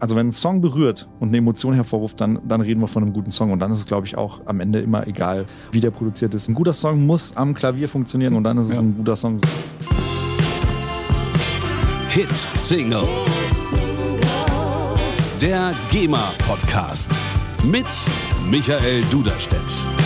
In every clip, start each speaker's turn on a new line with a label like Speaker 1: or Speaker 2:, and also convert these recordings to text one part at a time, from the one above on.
Speaker 1: also wenn ein Song berührt und eine Emotion hervorruft, dann, dann reden wir von einem guten Song. Und dann ist es, glaube ich, auch am Ende immer egal, wie der produziert ist. Ein guter Song muss am Klavier funktionieren und dann ist es ja. ein guter Song.
Speaker 2: Hit Single. Der GEMA Podcast mit Michael Duderstedt.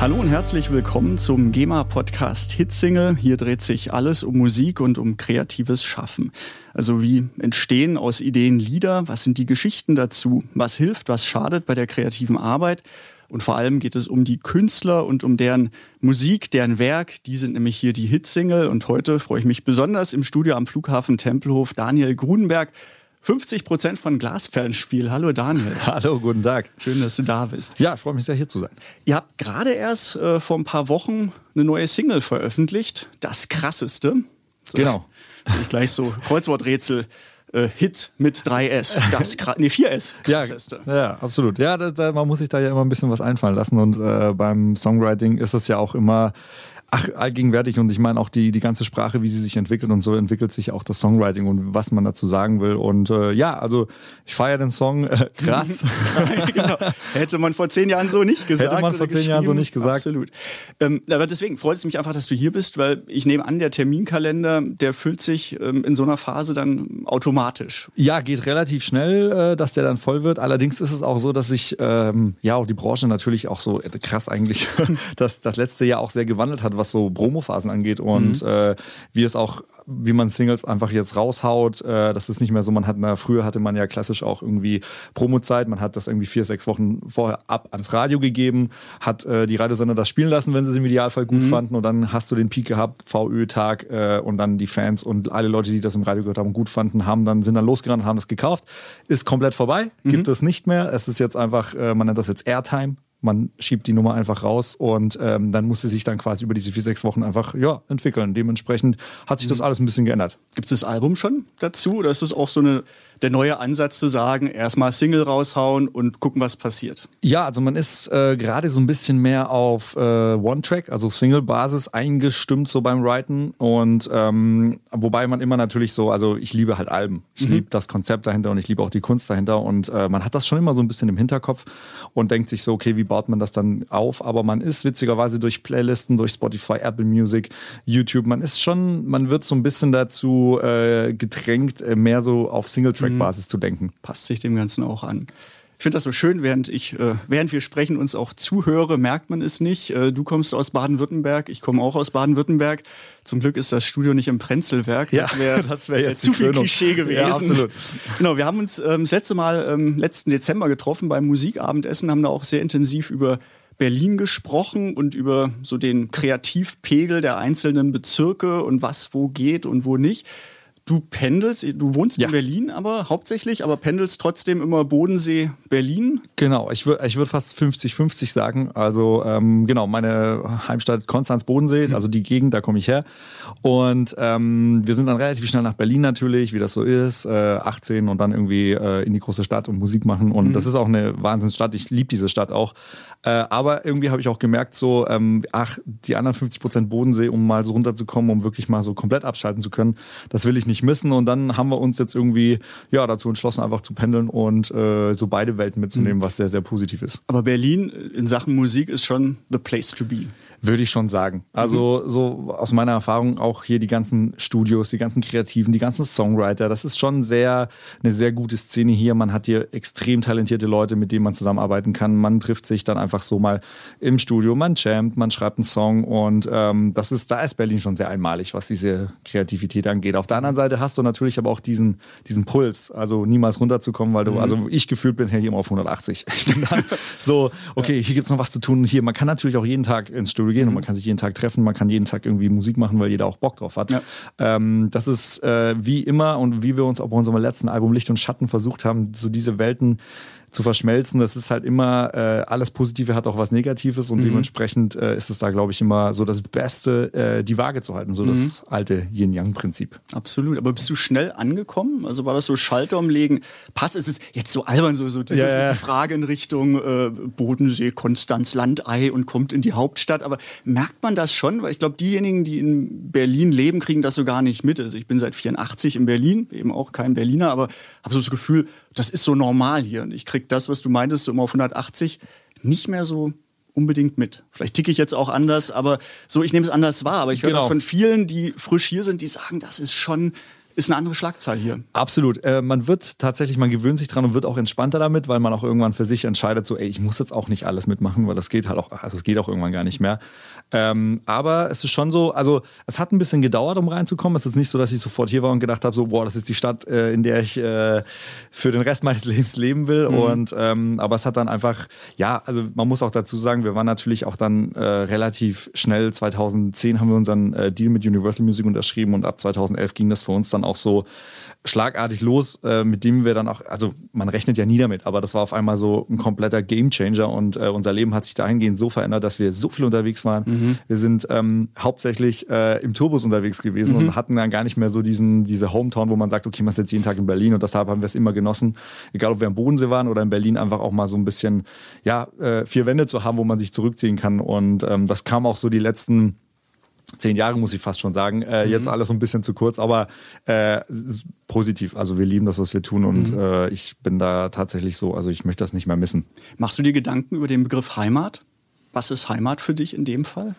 Speaker 3: Hallo und herzlich willkommen zum GEMA-Podcast Hitsingle. Hier dreht sich alles um Musik und um kreatives Schaffen. Also wie entstehen aus Ideen Lieder? Was sind die Geschichten dazu? Was hilft, was schadet bei der kreativen Arbeit? Und vor allem geht es um die Künstler und um deren Musik, deren Werk. Die sind nämlich hier die Hitsingle. Und heute freue ich mich besonders im Studio am Flughafen Tempelhof Daniel Grunenberg 50 Prozent von Glasperlenspiel. Hallo Daniel.
Speaker 1: Hallo, guten Tag.
Speaker 3: Schön, dass du da bist.
Speaker 1: Ja, ich freue mich sehr, hier zu sein.
Speaker 3: Ihr habt gerade erst äh, vor ein paar Wochen eine neue Single veröffentlicht. Das krasseste.
Speaker 1: So, genau.
Speaker 3: Sehe ich gleich so Kreuzworträtsel. Äh, Hit mit 3S. Das nee, 4S.
Speaker 1: Krasseste. Ja, ja, absolut. Ja, da, da, man muss sich da ja immer ein bisschen was einfallen lassen. Und äh, beim Songwriting ist es ja auch immer ach, allgegenwärtig und ich meine auch die, die ganze Sprache, wie sie sich entwickelt und so entwickelt sich auch das Songwriting und was man dazu sagen will. Und äh, ja, also ich feiere den Song äh, krass.
Speaker 3: genau. Hätte man vor zehn Jahren so nicht gesagt.
Speaker 1: Hätte man vor zehn Jahren so nicht gesagt.
Speaker 3: Absolut. Ähm, aber deswegen freut es mich einfach, dass du hier bist, weil ich nehme an, der Terminkalender, der füllt sich ähm, in so einer Phase dann automatisch.
Speaker 1: Ja, geht relativ schnell, äh, dass der dann voll wird. Allerdings ist es auch so, dass sich ähm, ja auch die Branche natürlich auch so krass eigentlich, dass das letzte Jahr auch sehr gewandelt hat, was so Promophasen angeht und mhm. äh, wie es auch, wie man Singles einfach jetzt raushaut. Äh, das ist nicht mehr so, man hat, na, früher hatte man ja klassisch auch irgendwie Promozeit, man hat das irgendwie vier, sechs Wochen vorher ab ans Radio gegeben, hat äh, die Radiosender das spielen lassen, wenn sie es im Idealfall gut mhm. fanden und dann hast du den Peak gehabt, VÖ-Tag äh, und dann die Fans und alle Leute, die das im Radio gehört haben, gut fanden, haben dann, sind dann losgerannt und haben das gekauft. Ist komplett vorbei, mhm. gibt es nicht mehr. Es ist jetzt einfach, äh, man nennt das jetzt Airtime man schiebt die Nummer einfach raus und ähm, dann muss sie sich dann quasi über diese vier, sechs Wochen einfach ja, entwickeln. Dementsprechend hat sich das mhm. alles ein bisschen geändert.
Speaker 3: Gibt es das Album schon dazu oder ist es auch so eine der neue Ansatz zu sagen, erstmal Single raushauen und gucken, was passiert?
Speaker 1: Ja, also man ist äh, gerade so ein bisschen mehr auf äh, One-Track, also Single-Basis eingestimmt so beim Writen und ähm, wobei man immer natürlich so, also ich liebe halt Alben. Ich mhm. liebe das Konzept dahinter und ich liebe auch die Kunst dahinter und äh, man hat das schon immer so ein bisschen im Hinterkopf und denkt sich so, okay, wie baut man das dann auf? Aber man ist witzigerweise durch Playlisten, durch Spotify, Apple Music, YouTube, man ist schon, man wird so ein bisschen dazu äh, gedrängt, äh, mehr so auf Single-Track Feedback-Basis zu denken.
Speaker 3: Passt sich dem Ganzen auch an. Ich finde das so schön, während ich, äh, während wir sprechen, uns auch zuhöre, merkt man es nicht. Äh, du kommst aus Baden-Württemberg, ich komme auch aus Baden-Württemberg. Zum Glück ist das Studio nicht im Prenzlwerk.
Speaker 1: Das wäre wär jetzt
Speaker 3: zu viel Klischee gewesen. Ja, absolut. Genau, wir haben uns ähm, das letzte Mal ähm, letzten Dezember getroffen beim Musikabendessen, haben da auch sehr intensiv über Berlin gesprochen und über so den Kreativpegel der einzelnen Bezirke und was wo geht und wo nicht. Du pendelst, du wohnst ja. in Berlin, aber hauptsächlich, aber pendelst trotzdem immer Bodensee, Berlin?
Speaker 1: Genau, ich würde ich würd fast 50-50 sagen. Also ähm, genau, meine Heimstadt Konstanz Bodensee, mhm. also die Gegend, da komme ich her. Und ähm, wir sind dann relativ schnell nach Berlin natürlich, wie das so ist, äh, 18 und dann irgendwie äh, in die große Stadt und Musik machen. Und mhm. das ist auch eine Wahnsinnsstadt. Ich liebe diese Stadt auch. Äh, aber irgendwie habe ich auch gemerkt, so, ähm, ach, die anderen 50 Prozent Bodensee, um mal so runterzukommen, um wirklich mal so komplett abschalten zu können, das will ich nicht missen. Und dann haben wir uns jetzt irgendwie ja dazu entschlossen, einfach zu pendeln und äh, so beide Welten mitzunehmen, mhm. was sehr, sehr positiv ist.
Speaker 3: Aber Berlin in Sachen Musik ist schon the place to be.
Speaker 1: Würde ich schon sagen. Also mhm. so aus meiner Erfahrung auch hier die ganzen Studios, die ganzen Kreativen, die ganzen Songwriter. Das ist schon sehr eine sehr gute Szene hier. Man hat hier extrem talentierte Leute, mit denen man zusammenarbeiten kann. Man trifft sich dann einfach so mal im Studio, man jammt, man schreibt einen Song und ähm, das ist da ist Berlin schon sehr einmalig, was diese Kreativität angeht. Auf der anderen Seite hast du natürlich aber auch diesen diesen Puls, also niemals runterzukommen, weil du mhm. also ich gefühlt bin hier immer auf 180. Ich bin dann so okay, hier gibt's noch was zu tun. Hier man kann natürlich auch jeden Tag ins Studio Studio gehen mhm. und man kann sich jeden Tag treffen, man kann jeden Tag irgendwie Musik machen, weil jeder auch Bock drauf hat. Ja. Ähm, das ist äh, wie immer und wie wir uns auch bei unserem letzten Album Licht und Schatten versucht haben, so diese Welten zu verschmelzen. Das ist halt immer, äh, alles Positive hat auch was Negatives und mhm. dementsprechend äh, ist es da, glaube ich, immer so das Beste, äh, die Waage zu halten, so mhm. das alte Yin-Yang-Prinzip.
Speaker 3: Absolut, aber bist du schnell angekommen? Also war das so Schalter umlegen? Pass, ist es jetzt so albern, so, so dieses, ja, ja. die Frage in Richtung äh, Bodensee, Konstanz, Landei und kommt in die Hauptstadt, aber merkt man das schon? Weil ich glaube, diejenigen, die in Berlin leben, kriegen das so gar nicht mit. Also ich bin seit 84 in Berlin, eben auch kein Berliner, aber habe so das Gefühl, das ist so normal hier. Und ich kriege das, was du meintest, so immer auf 180, nicht mehr so unbedingt mit. Vielleicht ticke ich jetzt auch anders, aber so, ich nehme es anders wahr. Aber ich höre genau. das von vielen, die frisch hier sind, die sagen, das ist schon ist eine andere Schlagzahl hier.
Speaker 1: Absolut. Äh, man wird tatsächlich, man gewöhnt sich dran und wird auch entspannter damit, weil man auch irgendwann für sich entscheidet, so, ey, ich muss jetzt auch nicht alles mitmachen, weil das geht halt auch, also es geht auch irgendwann gar nicht mehr. Ähm, aber es ist schon so, also es hat ein bisschen gedauert, um reinzukommen. Es ist nicht so, dass ich sofort hier war und gedacht habe, so, boah, das ist die Stadt, äh, in der ich äh, für den Rest meines Lebens leben will. Mhm. Und ähm, aber es hat dann einfach, ja, also man muss auch dazu sagen, wir waren natürlich auch dann äh, relativ schnell. 2010 haben wir unseren äh, Deal mit Universal Music unterschrieben und ab 2011 ging das für uns dann auch so schlagartig los, äh, mit dem wir dann auch, also man rechnet ja nie damit, aber das war auf einmal so ein kompletter Gamechanger und äh, unser Leben hat sich dahingehend so verändert, dass wir so viel unterwegs waren. Mhm. Wir sind ähm, hauptsächlich äh, im Tourbus unterwegs gewesen mhm. und hatten dann gar nicht mehr so diesen, diese Hometown, wo man sagt, okay, man ist jetzt jeden Tag in Berlin und deshalb haben wir es immer genossen, egal ob wir am Bodensee waren oder in Berlin, einfach auch mal so ein bisschen, ja, äh, vier Wände zu haben, wo man sich zurückziehen kann und ähm, das kam auch so die letzten zehn Jahre, muss ich fast schon sagen. Äh, mhm. Jetzt alles so ein bisschen zu kurz, aber äh, positiv. Also wir lieben das, was wir tun und mhm. äh, ich bin da tatsächlich so, also ich möchte das nicht mehr missen.
Speaker 3: Machst du dir Gedanken über den Begriff Heimat? Was ist Heimat für dich in dem Fall?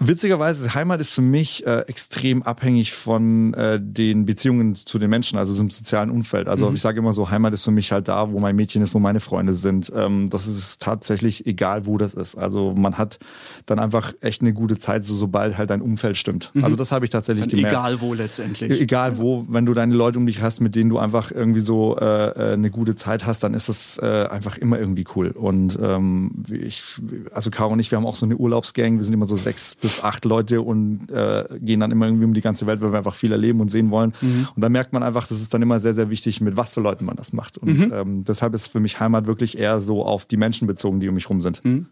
Speaker 1: Witzigerweise, Heimat ist für mich äh, extrem abhängig von äh, den Beziehungen zu den Menschen, also im sozialen Umfeld. Also mhm. ich sage immer so, Heimat ist für mich halt da, wo mein Mädchen ist, wo meine Freunde sind. Ähm, das ist tatsächlich egal, wo das ist. Also man hat dann einfach echt eine gute Zeit, so sobald halt dein Umfeld stimmt. Mhm. Also das habe ich tatsächlich Und gemerkt.
Speaker 3: Egal wo letztendlich.
Speaker 1: Egal wo, wenn du deine Leute um dich hast, mit denen du einfach irgendwie so äh, äh eine gute Zeit hast, dann ist das äh, einfach immer irgendwie cool. Und ähm, ich, also Caro und ich, wir haben auch so eine Urlaubsgang, wir sind immer so sechs bis acht Leute und äh, gehen dann immer irgendwie um die ganze Welt, weil wir einfach viel erleben und sehen wollen. Mhm. Und da merkt man einfach, das ist dann immer sehr, sehr wichtig, mit was für Leuten man das macht. Und mhm. ähm, deshalb ist für mich Heimat wirklich eher so auf die Menschen bezogen, die um mich rum sind. Mhm.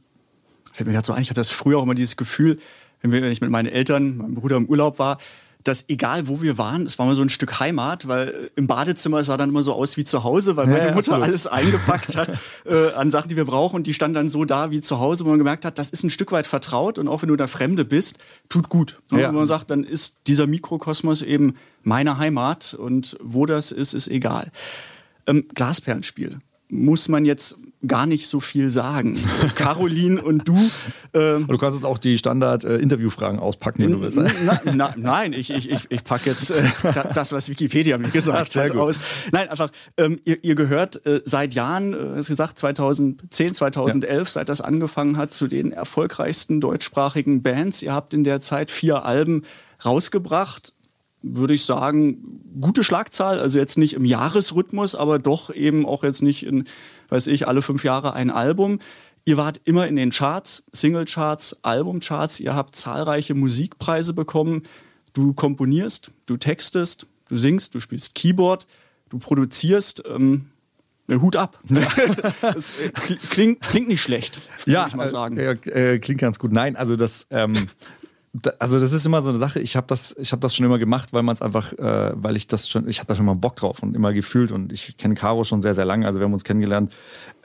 Speaker 3: Fällt mir gerade so ein, ich hatte das früher auch immer dieses Gefühl, wenn ich mit meinen Eltern, meinem Bruder im Urlaub war, dass egal wo wir waren, es war mal so ein Stück Heimat, weil im Badezimmer sah dann immer so aus wie zu Hause, weil meine ja, Mutter absolut. alles eingepackt hat äh, an Sachen, die wir brauchen und die standen dann so da wie zu Hause, wo man gemerkt hat, das ist ein Stück weit vertraut und auch wenn du da Fremde bist, tut gut. Ja. Und man sagt, dann ist dieser Mikrokosmos eben meine Heimat und wo das ist, ist egal. Ähm, Glasperlenspiel muss man jetzt gar nicht so viel sagen. Caroline und du.
Speaker 1: Ähm, du kannst jetzt auch die Standard-Interviewfragen äh, auspacken, wenn du willst.
Speaker 3: Na, na, nein, ich, ich, ich, packe jetzt äh, das, was Wikipedia mir gesagt hat, aus. Nein, einfach, ähm, ihr, ihr, gehört äh, seit Jahren, äh, hast gesagt, 2010, 2011, ja. seit das angefangen hat, zu den erfolgreichsten deutschsprachigen Bands. Ihr habt in der Zeit vier Alben rausgebracht würde ich sagen, gute Schlagzahl. Also jetzt nicht im Jahresrhythmus, aber doch eben auch jetzt nicht in, weiß ich, alle fünf Jahre ein Album. Ihr wart immer in den Charts, Singlecharts, Albumcharts. Ihr habt zahlreiche Musikpreise bekommen. Du komponierst, du textest, du singst, du spielst Keyboard, du produzierst. Ähm, Hut ab. das klingt, klingt nicht schlecht,
Speaker 1: ja, ich mal sagen. Äh, äh, klingt ganz gut. Nein, also das, ähm, also das ist immer so eine Sache. Ich habe das, ich habe das schon immer gemacht, weil man es einfach, äh, weil ich das schon, ich habe da schon mal Bock drauf und immer gefühlt und ich kenne Caro schon sehr, sehr lange. Also wir haben uns kennengelernt,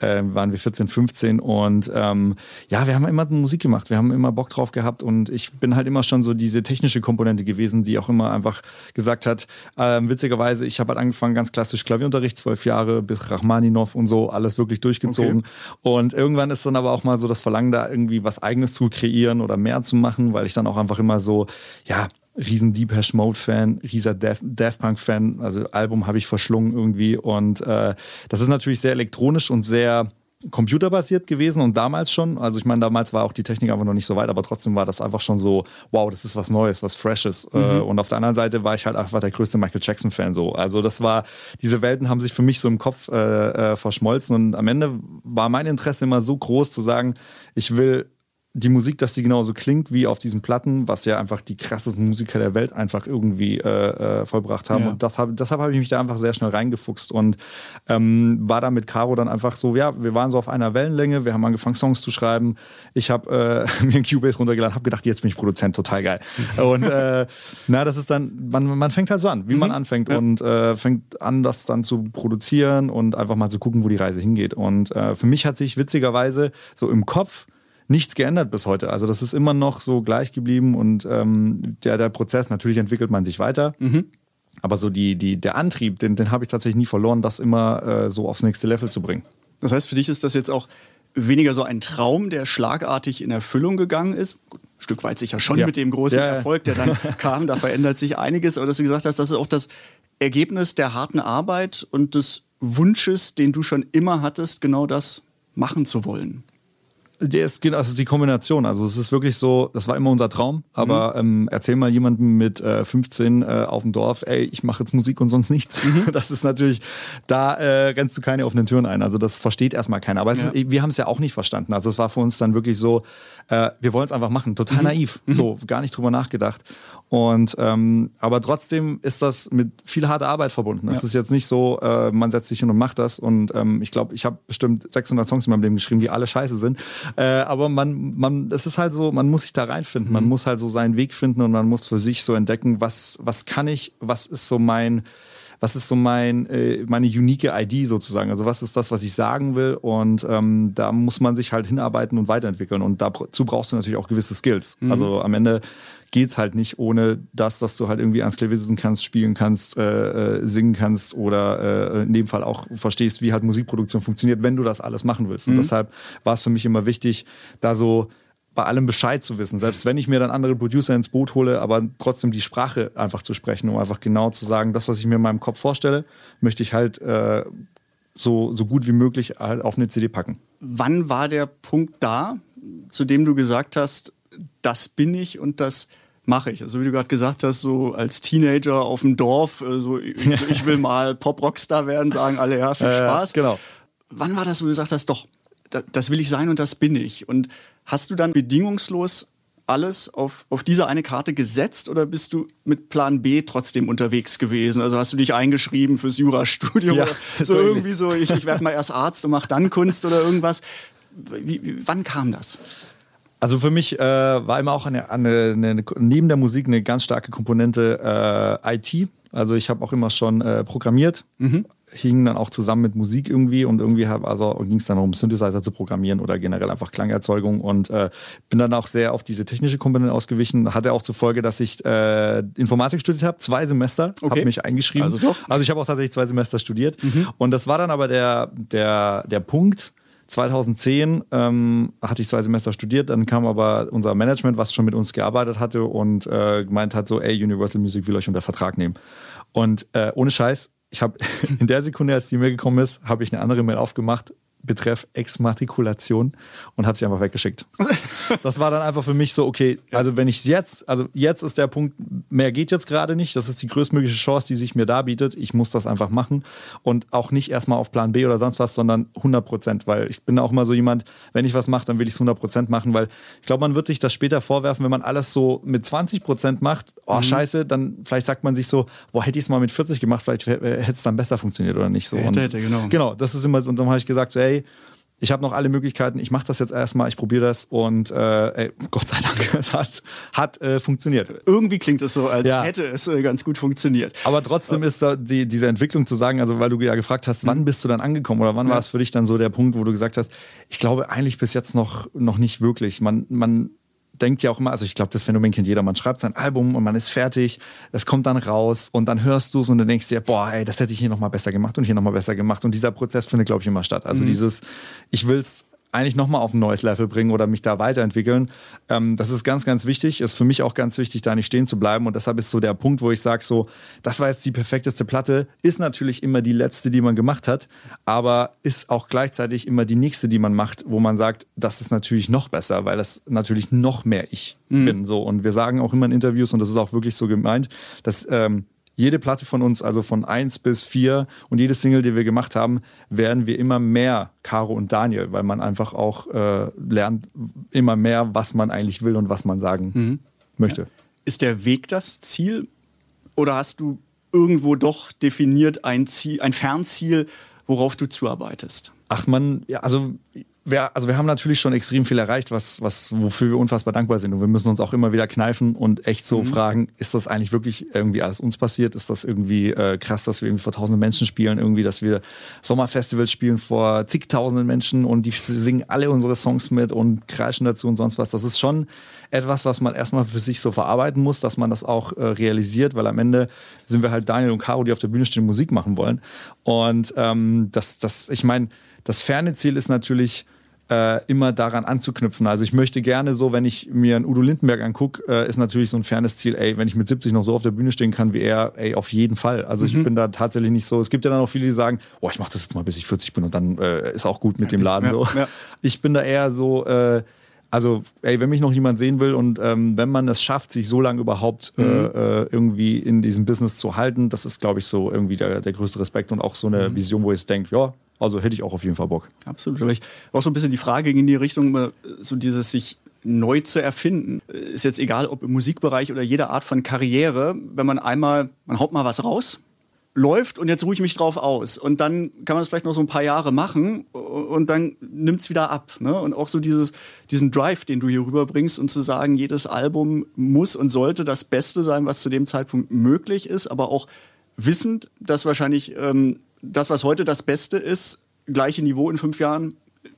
Speaker 1: äh, waren wir 14, 15 und ähm, ja, wir haben immer Musik gemacht. Wir haben immer Bock drauf gehabt und ich bin halt immer schon so diese technische Komponente gewesen, die auch immer einfach gesagt hat. Ähm, witzigerweise, ich habe halt angefangen ganz klassisch Klavierunterricht, zwölf Jahre bis Rachmaninov und so alles wirklich durchgezogen. Okay. Und irgendwann ist dann aber auch mal so das Verlangen da irgendwie was Eigenes zu kreieren oder mehr zu machen, weil ich dann auch einfach immer so, ja, riesen Deep Hash Mode Fan, rieser Daft, Daft Punk Fan, also Album habe ich verschlungen irgendwie und äh, das ist natürlich sehr elektronisch und sehr computerbasiert gewesen und damals schon, also ich meine, damals war auch die Technik einfach noch nicht so weit, aber trotzdem war das einfach schon so, wow, das ist was Neues, was Freshes. Äh, mhm. Und auf der anderen Seite war ich halt einfach der größte Michael Jackson-Fan so. Also das war, diese Welten haben sich für mich so im Kopf äh, äh, verschmolzen und am Ende war mein Interesse immer so groß zu sagen, ich will die Musik, dass die genauso klingt wie auf diesen Platten, was ja einfach die krassesten Musiker der Welt einfach irgendwie äh, äh, vollbracht haben. Ja. Und das hab, deshalb habe ich mich da einfach sehr schnell reingefuchst und ähm, war da mit Caro dann einfach so, ja, wir waren so auf einer Wellenlänge, wir haben angefangen Songs zu schreiben. Ich habe äh, mir ein Cubase runtergeladen, habe gedacht, jetzt bin ich Produzent, total geil. und äh, na, das ist dann, man, man fängt halt so an, wie mhm. man anfängt ja. und äh, fängt an, das dann zu produzieren und einfach mal zu gucken, wo die Reise hingeht. Und äh, für mich hat sich witzigerweise so im Kopf nichts geändert bis heute. Also das ist immer noch so gleich geblieben und ähm, der, der Prozess, natürlich entwickelt man sich weiter. Mhm. Aber so die, die, der Antrieb, den, den habe ich tatsächlich nie verloren, das immer äh, so aufs nächste Level zu bringen.
Speaker 3: Das heißt, für dich ist das jetzt auch weniger so ein Traum, der schlagartig in Erfüllung gegangen ist. Gut, ein Stück weit sicher schon ja. mit dem großen ja, Erfolg, der dann kam. Da verändert sich einiges. Aber dass du gesagt hast, das ist auch das Ergebnis der harten Arbeit und des Wunsches, den du schon immer hattest, genau das machen zu wollen.
Speaker 1: Der ist genau, also die Kombination. Also es ist wirklich so, das war immer unser Traum, aber mhm. ähm, erzähl mal jemandem mit äh, 15 äh, auf dem Dorf, ey, ich mache jetzt Musik und sonst nichts. Mhm. Das ist natürlich, da äh, rennst du keine offenen Türen ein. Also das versteht erstmal keiner. Aber ja. wir haben es ja auch nicht verstanden. Also es war für uns dann wirklich so, äh, wir wollen es einfach machen. Total mhm. naiv. Mhm. So, gar nicht drüber nachgedacht. Und ähm, aber trotzdem ist das mit viel harter Arbeit verbunden. Es ja. ist jetzt nicht so, äh, man setzt sich hin und macht das. Und ähm, ich glaube, ich habe bestimmt 600 Songs in meinem Leben geschrieben, die alle scheiße sind. Äh, aber man, man, es ist halt so, man muss sich da reinfinden. Mhm. Man muss halt so seinen Weg finden und man muss für sich so entdecken, was, was kann ich, was ist so mein was ist so mein, äh, meine unique ID sozusagen? Also was ist das, was ich sagen will? Und ähm, da muss man sich halt hinarbeiten und weiterentwickeln. Und dazu brauchst du natürlich auch gewisse Skills. Mhm. Also am Ende geht's halt nicht ohne das, dass du halt irgendwie ans Klavier sitzen kannst, spielen kannst, äh, äh, singen kannst oder äh, in dem Fall auch verstehst, wie halt Musikproduktion funktioniert, wenn du das alles machen willst. Mhm. Und deshalb war es für mich immer wichtig, da so bei allem Bescheid zu wissen. Selbst wenn ich mir dann andere Producer ins Boot hole, aber trotzdem die Sprache einfach zu sprechen, um einfach genau zu sagen, das, was ich mir in meinem Kopf vorstelle, möchte ich halt äh, so, so gut wie möglich halt auf eine CD packen.
Speaker 3: Wann war der Punkt da, zu dem du gesagt hast, das bin ich und das mache ich? Also wie du gerade gesagt hast, so als Teenager auf dem Dorf, äh, so ich, ich will mal Pop-Rockstar werden, sagen alle, ja, viel Spaß.
Speaker 1: Äh, genau.
Speaker 3: Wann war das, wo du gesagt hast, doch, das will ich sein und das bin ich? Und hast du dann bedingungslos alles auf, auf diese eine Karte gesetzt oder bist du mit Plan B trotzdem unterwegs gewesen? Also hast du dich eingeschrieben fürs Jurastudium? Ja, so irgendwie so, ich, ich werde mal erst Arzt und mach dann Kunst oder irgendwas. Wie, wie, wann kam das?
Speaker 1: Also für mich äh, war immer auch eine, eine, eine, neben der Musik eine ganz starke Komponente äh, IT. Also ich habe auch immer schon äh, programmiert. Mhm hing dann auch zusammen mit Musik irgendwie und irgendwie hab, also ging es dann um Synthesizer zu programmieren oder generell einfach Klangerzeugung und äh, bin dann auch sehr auf diese technische Komponente ausgewichen. Hatte auch zur Folge, dass ich äh, Informatik studiert habe, zwei Semester, okay. habe mich eingeschrieben. Also doch. Also ich habe auch tatsächlich zwei Semester studiert mhm. und das war dann aber der der der Punkt. 2010 ähm, hatte ich zwei Semester studiert, dann kam aber unser Management, was schon mit uns gearbeitet hatte und äh, gemeint hat so, ey, Universal Music will euch unter Vertrag nehmen. Und äh, ohne Scheiß, ich habe in der Sekunde, als die Mail gekommen ist, habe ich eine andere Mail aufgemacht, betreff Exmatrikulation und habe sie einfach weggeschickt. Das war dann einfach für mich so, okay, also wenn ich jetzt, also jetzt ist der Punkt, mehr geht jetzt gerade nicht, das ist die größtmögliche Chance, die sich mir da bietet, ich muss das einfach machen und auch nicht erstmal auf Plan B oder sonst was, sondern 100 Prozent, weil ich bin auch immer so jemand, wenn ich was mache, dann will ich es 100 Prozent machen, weil ich glaube, man wird sich das später vorwerfen, wenn man alles so mit 20 Prozent macht, oh mhm. scheiße, dann vielleicht sagt man sich so, boah, hätte ich es mal mit 40 gemacht, vielleicht hätte es dann besser funktioniert oder nicht so.
Speaker 3: Hätte, hätte, genau.
Speaker 1: Genau, das ist immer so, und dann habe ich gesagt, so, ey, ey, ich habe noch alle Möglichkeiten, ich mache das jetzt erstmal, ich probiere das und äh, ey, Gott sei Dank, es hat, hat äh, funktioniert.
Speaker 3: Irgendwie klingt es so, als ja. hätte es äh, ganz gut funktioniert.
Speaker 1: Aber trotzdem ist da die, diese Entwicklung zu sagen, also weil du ja gefragt hast, wann mhm. bist du dann angekommen oder wann ja. war es für dich dann so der Punkt, wo du gesagt hast, ich glaube eigentlich bis jetzt noch, noch nicht wirklich. Man, man denkt ja auch immer, also ich glaube, das Phänomen kennt jeder, man schreibt sein Album und man ist fertig, es kommt dann raus und dann hörst du es und dann denkst dir, boah, ey, das hätte ich hier nochmal besser gemacht und hier nochmal besser gemacht. Und dieser Prozess findet, glaube ich, immer statt. Also mhm. dieses, ich will es eigentlich nochmal auf ein neues Level bringen oder mich da weiterentwickeln. Ähm, das ist ganz, ganz wichtig. Ist für mich auch ganz wichtig, da nicht stehen zu bleiben. Und deshalb ist so der Punkt, wo ich sage, so, das war jetzt die perfekteste Platte, ist natürlich immer die letzte, die man gemacht hat, aber ist auch gleichzeitig immer die nächste, die man macht, wo man sagt, das ist natürlich noch besser, weil das natürlich noch mehr ich mhm. bin. So. Und wir sagen auch immer in Interviews, und das ist auch wirklich so gemeint, dass ähm, jede Platte von uns, also von 1 bis 4 und jede Single, die wir gemacht haben, werden wir immer mehr Caro und Daniel, weil man einfach auch äh, lernt immer mehr, was man eigentlich will und was man sagen mhm. möchte.
Speaker 3: Ist der Weg das Ziel oder hast du irgendwo doch definiert ein Ziel, ein Fernziel, worauf du zuarbeitest?
Speaker 1: Ach man, ja, also wir, also wir haben natürlich schon extrem viel erreicht, was, was, wofür wir unfassbar dankbar sind. Und wir müssen uns auch immer wieder kneifen und echt so mhm. fragen, ist das eigentlich wirklich irgendwie alles uns passiert? Ist das irgendwie äh, krass, dass wir irgendwie vor tausenden Menschen spielen, irgendwie, dass wir Sommerfestivals spielen vor zigtausenden Menschen und die singen alle unsere Songs mit und kreischen dazu und sonst was. Das ist schon etwas, was man erstmal für sich so verarbeiten muss, dass man das auch äh, realisiert, weil am Ende sind wir halt Daniel und Caro, die auf der Bühne stehen und Musik machen wollen. Und ähm, das, das, ich meine, das ferne Ziel ist natürlich, äh, immer daran anzuknüpfen. Also ich möchte gerne so, wenn ich mir einen Udo Lindenberg angucke, äh, ist natürlich so ein fernes Ziel, ey, wenn ich mit 70 noch so auf der Bühne stehen kann wie er, ey, auf jeden Fall. Also mhm. ich bin da tatsächlich nicht so. Es gibt ja dann auch viele, die sagen, oh, ich mache das jetzt mal, bis ich 40 bin und dann äh, ist auch gut mit dem Laden ja, so. Ja. Ich bin da eher so, äh, also, ey, wenn mich noch jemand sehen will und ähm, wenn man es schafft, sich so lange überhaupt äh, mhm. äh, irgendwie in diesem Business zu halten, das ist, glaube ich, so irgendwie der, der größte Respekt und auch so eine mhm. Vision, wo ich denke, ja, also hätte ich auch auf jeden Fall Bock.
Speaker 3: Absolut. Aber ich auch so ein bisschen die Frage in die Richtung, so dieses sich neu zu erfinden. Ist jetzt egal, ob im Musikbereich oder jeder Art von Karriere, wenn man einmal, man haut mal was raus, läuft und jetzt ruhe ich mich drauf aus. Und dann kann man das vielleicht noch so ein paar Jahre machen und dann nimmt es wieder ab. Ne? Und auch so dieses, diesen Drive, den du hier rüberbringst und zu sagen, jedes Album muss und sollte das Beste sein, was zu dem Zeitpunkt möglich ist, aber auch wissend, dass wahrscheinlich ähm, das, was heute das Beste ist, gleiche Niveau in fünf Jahren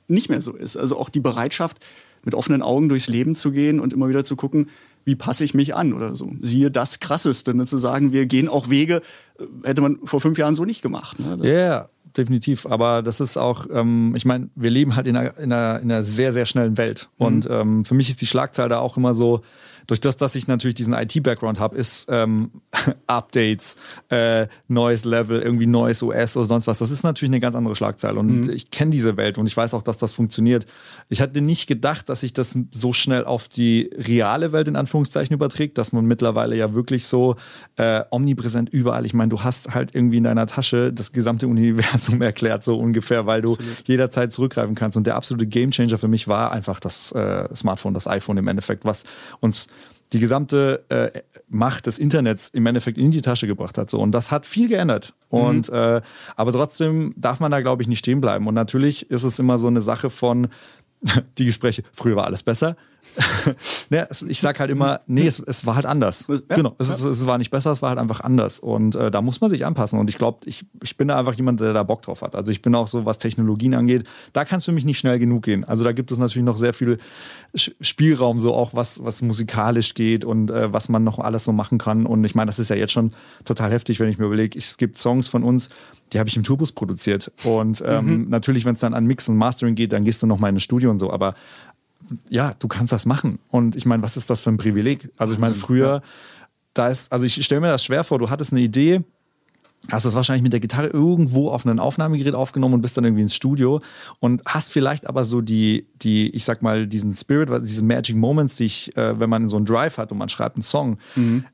Speaker 3: nicht mehr so ist. Also auch die Bereitschaft, mit offenen Augen durchs Leben zu gehen und immer wieder zu gucken, wie passe ich mich an oder so. Siehe das Krasseste, ne, zu sagen, wir gehen auch Wege, äh, hätte man vor fünf Jahren so nicht gemacht.
Speaker 1: Ne? Ja, yeah, definitiv. Aber das ist auch, ähm, ich meine, wir leben halt in einer, in, einer, in einer sehr, sehr schnellen Welt. Mhm. Und ähm, für mich ist die Schlagzahl da auch immer so, durch das, dass ich natürlich diesen IT-Background habe, ist ähm, Updates, äh, neues Level, irgendwie neues OS oder sonst was. Das ist natürlich eine ganz andere Schlagzeile. Und mhm. ich kenne diese Welt und ich weiß auch, dass das funktioniert. Ich hatte nicht gedacht, dass sich das so schnell auf die reale Welt in Anführungszeichen überträgt, dass man mittlerweile ja wirklich so äh, omnipräsent überall. Ich meine, du hast halt irgendwie in deiner Tasche das gesamte Universum erklärt, so ungefähr, weil du Absolut. jederzeit zurückgreifen kannst. Und der absolute Gamechanger für mich war einfach das äh, Smartphone, das iPhone im Endeffekt, was uns die gesamte äh, Macht des Internets im Endeffekt in die Tasche gebracht hat. So. Und das hat viel geändert. Mhm. Und äh, aber trotzdem darf man da, glaube ich, nicht stehen bleiben. Und natürlich ist es immer so eine Sache von die Gespräche, früher war alles besser. ne, ich sag halt immer, nee, es, es war halt anders. Ja, genau, es, ja. es, war nicht besser, es war halt einfach anders. Und äh, da muss man sich anpassen. Und ich glaube, ich, ich bin da einfach jemand, der da Bock drauf hat. Also ich bin auch so, was Technologien angeht, da kann es für mich nicht schnell genug gehen. Also da gibt es natürlich noch sehr viel Spielraum, so auch was, was musikalisch geht und äh, was man noch alles so machen kann. Und ich meine, das ist ja jetzt schon total heftig, wenn ich mir überlege, es gibt Songs von uns, die habe ich im Tourbus produziert. Und ähm, mhm. natürlich, wenn es dann an Mix und Mastering geht, dann gehst du noch mal in ein Studio und so. Aber ja, du kannst das machen. Und ich meine, was ist das für ein Privileg? Also ich meine, früher, da ist, also ich stelle mir das schwer vor, du hattest eine Idee, hast das wahrscheinlich mit der Gitarre irgendwo auf einem Aufnahmegerät aufgenommen und bist dann irgendwie ins Studio und hast vielleicht aber so die, die ich sag mal, diesen Spirit, diese Magic Moments, die ich, äh, wenn man so einen Drive hat und man schreibt einen Song, mhm.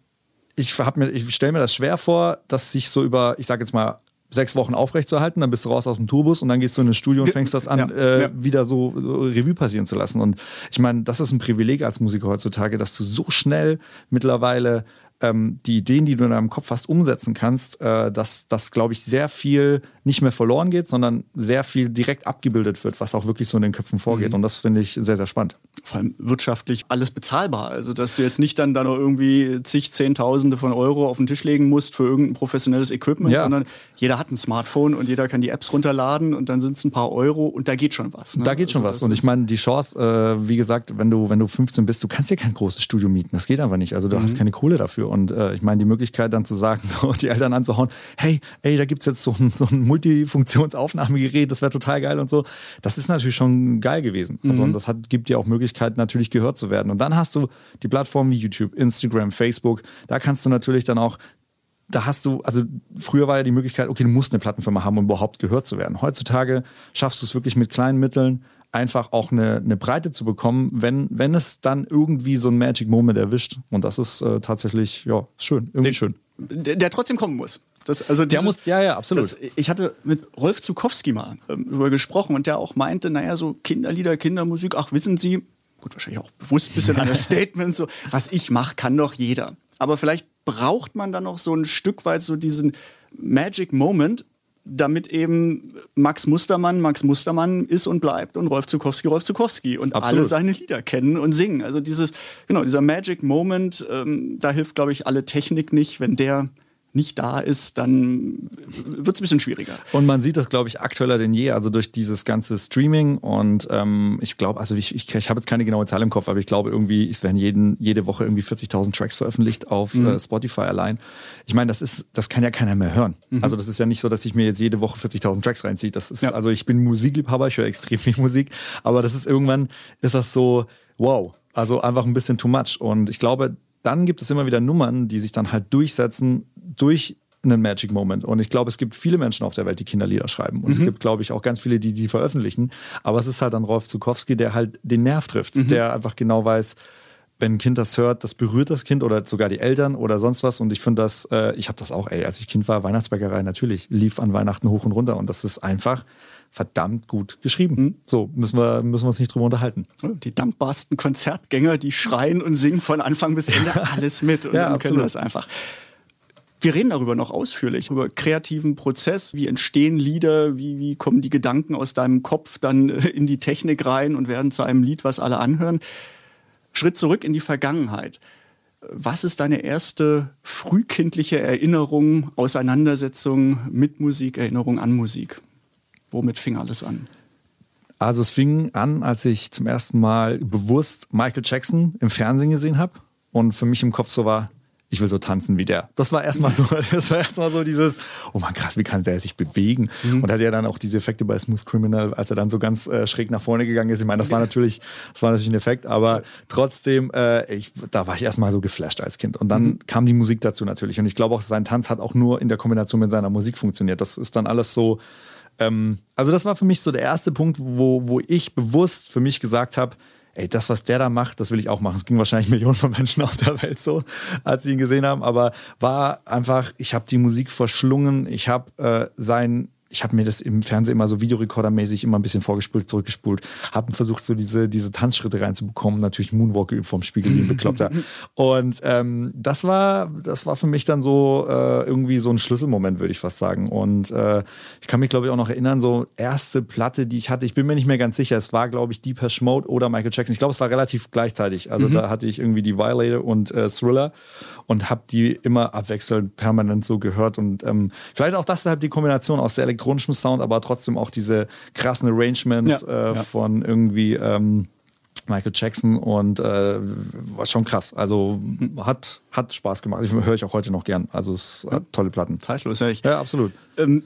Speaker 1: ich, ich stelle mir das schwer vor, dass sich so über, ich sag jetzt mal, sechs Wochen aufrechtzuerhalten, dann bist du raus aus dem Tourbus und dann gehst du in ein Studio und fängst das an, ja, äh, ja. wieder so, so, Revue passieren zu lassen. Und ich meine, das ist ein Privileg als Musiker heutzutage, dass du so schnell mittlerweile ähm, die Ideen, die du in deinem Kopf hast, umsetzen kannst, äh, dass das, glaube ich, sehr viel nicht mehr verloren geht, sondern sehr viel direkt abgebildet wird, was auch wirklich so in den Köpfen vorgeht. Mhm. Und das finde ich sehr, sehr spannend.
Speaker 3: Vor allem wirtschaftlich alles bezahlbar. Also, dass du jetzt nicht dann da noch irgendwie zig, zehntausende von Euro auf den Tisch legen musst für irgendein professionelles Equipment, ja. sondern jeder hat ein Smartphone und jeder kann die Apps runterladen und dann sind es ein paar Euro und da geht schon was.
Speaker 1: Ne? Da geht also schon was. Und ich meine, die Chance, äh, wie gesagt, wenn du, wenn du 15 bist, du kannst dir kein großes Studio mieten. Das geht einfach nicht. Also, du mhm. hast keine Kohle dafür. Und äh, ich meine, die Möglichkeit dann zu sagen, so die Eltern anzuhauen, hey, ey, da gibt es jetzt so ein, so ein Multifunktionsaufnahmegerät, das wäre total geil und so. Das ist natürlich schon geil gewesen. Also, mhm. und das hat, gibt dir auch Möglichkeiten, natürlich gehört zu werden. Und dann hast du die Plattformen wie YouTube, Instagram, Facebook. Da kannst du natürlich dann auch da hast du, also früher war ja die Möglichkeit, okay, du musst eine Plattenfirma haben, um überhaupt gehört zu werden. Heutzutage schaffst du es wirklich mit kleinen Mitteln, einfach auch eine, eine Breite zu bekommen, wenn, wenn es dann irgendwie so ein Magic Moment erwischt. Und das ist äh, tatsächlich, ja, schön, irgendwie den, schön.
Speaker 3: der, der trotzdem kommen muss. Das, also
Speaker 1: der
Speaker 3: dieses,
Speaker 1: muss, ja, ja, absolut.
Speaker 3: Das, ich hatte mit Rolf Zukowski mal ähm, darüber gesprochen und der auch meinte, naja, so Kinderlieder, Kindermusik, ach, wissen Sie, gut, wahrscheinlich auch bewusst ein bisschen an das Statement, so, was ich mache, kann doch jeder. Aber vielleicht braucht man dann noch so ein Stück weit so diesen Magic Moment, damit eben Max Mustermann Max Mustermann ist und bleibt und Rolf Zukowski Rolf Zukowski und
Speaker 1: Absolut.
Speaker 3: alle seine Lieder kennen und singen. Also dieses, genau, dieser Magic Moment, ähm, da hilft, glaube ich, alle Technik nicht. Wenn der nicht da ist, dann wird es ein bisschen schwieriger.
Speaker 1: Und man sieht das, glaube ich, aktueller denn je, also durch dieses ganze Streaming und ähm, ich glaube, also ich, ich, ich habe jetzt keine genaue Zahl im Kopf, aber ich glaube irgendwie, es werden jeden, jede Woche irgendwie 40.000 Tracks veröffentlicht auf mhm. äh, Spotify allein. Ich meine, das ist, das kann ja keiner mehr hören. Mhm. Also das ist ja nicht so, dass ich mir jetzt jede Woche 40.000 Tracks reinziehe. Das ist, ja. also ich bin Musikliebhaber, ich höre extrem viel Musik, aber das ist irgendwann, ist das so, wow, also einfach ein bisschen too much und ich glaube, dann gibt es immer wieder Nummern, die sich dann halt durchsetzen durch einen Magic Moment. Und ich glaube, es gibt viele Menschen auf der Welt, die Kinderlieder schreiben. Und mhm. es gibt, glaube ich, auch ganz viele, die die veröffentlichen. Aber es ist halt dann Rolf Zukowski, der halt den Nerv trifft, mhm. der einfach genau weiß, wenn ein Kind das hört, das berührt das Kind oder sogar die Eltern oder sonst was. Und ich finde das, äh, ich habe das auch, ey, als ich Kind war, Weihnachtsbäckerei natürlich, lief an Weihnachten hoch und runter. Und das ist einfach verdammt gut geschrieben. Mhm. So, müssen wir, müssen wir uns nicht drüber unterhalten.
Speaker 3: Die dankbarsten Konzertgänger, die schreien und singen von Anfang bis Ende alles mit und
Speaker 1: ja,
Speaker 3: können das einfach. Wir reden darüber noch ausführlich, über kreativen Prozess, wie entstehen Lieder, wie, wie kommen die Gedanken aus deinem Kopf dann in die Technik rein und werden zu einem Lied, was alle anhören. Schritt zurück in die Vergangenheit. Was ist deine erste frühkindliche Erinnerung, Auseinandersetzung mit Musik, Erinnerung an Musik? Womit fing alles an?
Speaker 1: Also es fing an, als ich zum ersten Mal bewusst Michael Jackson im Fernsehen gesehen habe und für mich im Kopf so war, ich will so tanzen wie der. Das war erstmal so, das war erstmal so dieses, oh man krass, wie kann der sich bewegen? Mhm. Und hat ja dann auch diese Effekte bei Smooth Criminal, als er dann so ganz äh, schräg nach vorne gegangen ist. Ich meine, das war natürlich, das war natürlich ein Effekt, aber trotzdem, äh, ich, da war ich erstmal so geflasht als Kind. Und dann mhm. kam die Musik dazu natürlich. Und ich glaube auch, sein Tanz hat auch nur in der Kombination mit seiner Musik funktioniert. Das ist dann alles so, ähm, also das war für mich so der erste Punkt, wo, wo ich bewusst für mich gesagt habe, ey, das, was der da macht, das will ich auch machen. Es ging wahrscheinlich Millionen von Menschen auf der Welt so, als sie ihn gesehen haben, aber war einfach, ich habe die Musik verschlungen, ich habe äh, sein ich habe mir das im Fernsehen immer so Videorekordermäßig immer ein bisschen vorgespult, zurückgespult, habe versucht, so diese, diese Tanzschritte reinzubekommen, natürlich Moonwalk geübt vom Spiegel wie ein Bekloppter. Und ähm, das war, das war für mich dann so äh, irgendwie so ein Schlüsselmoment, würde ich fast sagen. Und äh, ich kann mich, glaube ich, auch noch erinnern, so erste Platte, die ich hatte, ich bin mir nicht mehr ganz sicher, es war, glaube ich, Deepesh Mode oder Michael Jackson. Ich glaube, es war relativ gleichzeitig. Also mhm. da hatte ich irgendwie die Violator und äh, Thriller und habe die immer abwechselnd permanent so gehört. Und ähm, vielleicht auch das deshalb die Kombination aus der elektronischen Sound, aber trotzdem auch diese krassen Arrangements ja, äh, ja. von irgendwie ähm, Michael Jackson und äh, war schon krass. Also hat, hat Spaß gemacht. Ich höre ich auch heute noch gern. Also es hat tolle Platten.
Speaker 3: Zeitlos, ja. Ich,
Speaker 1: ja, absolut.
Speaker 3: Ähm,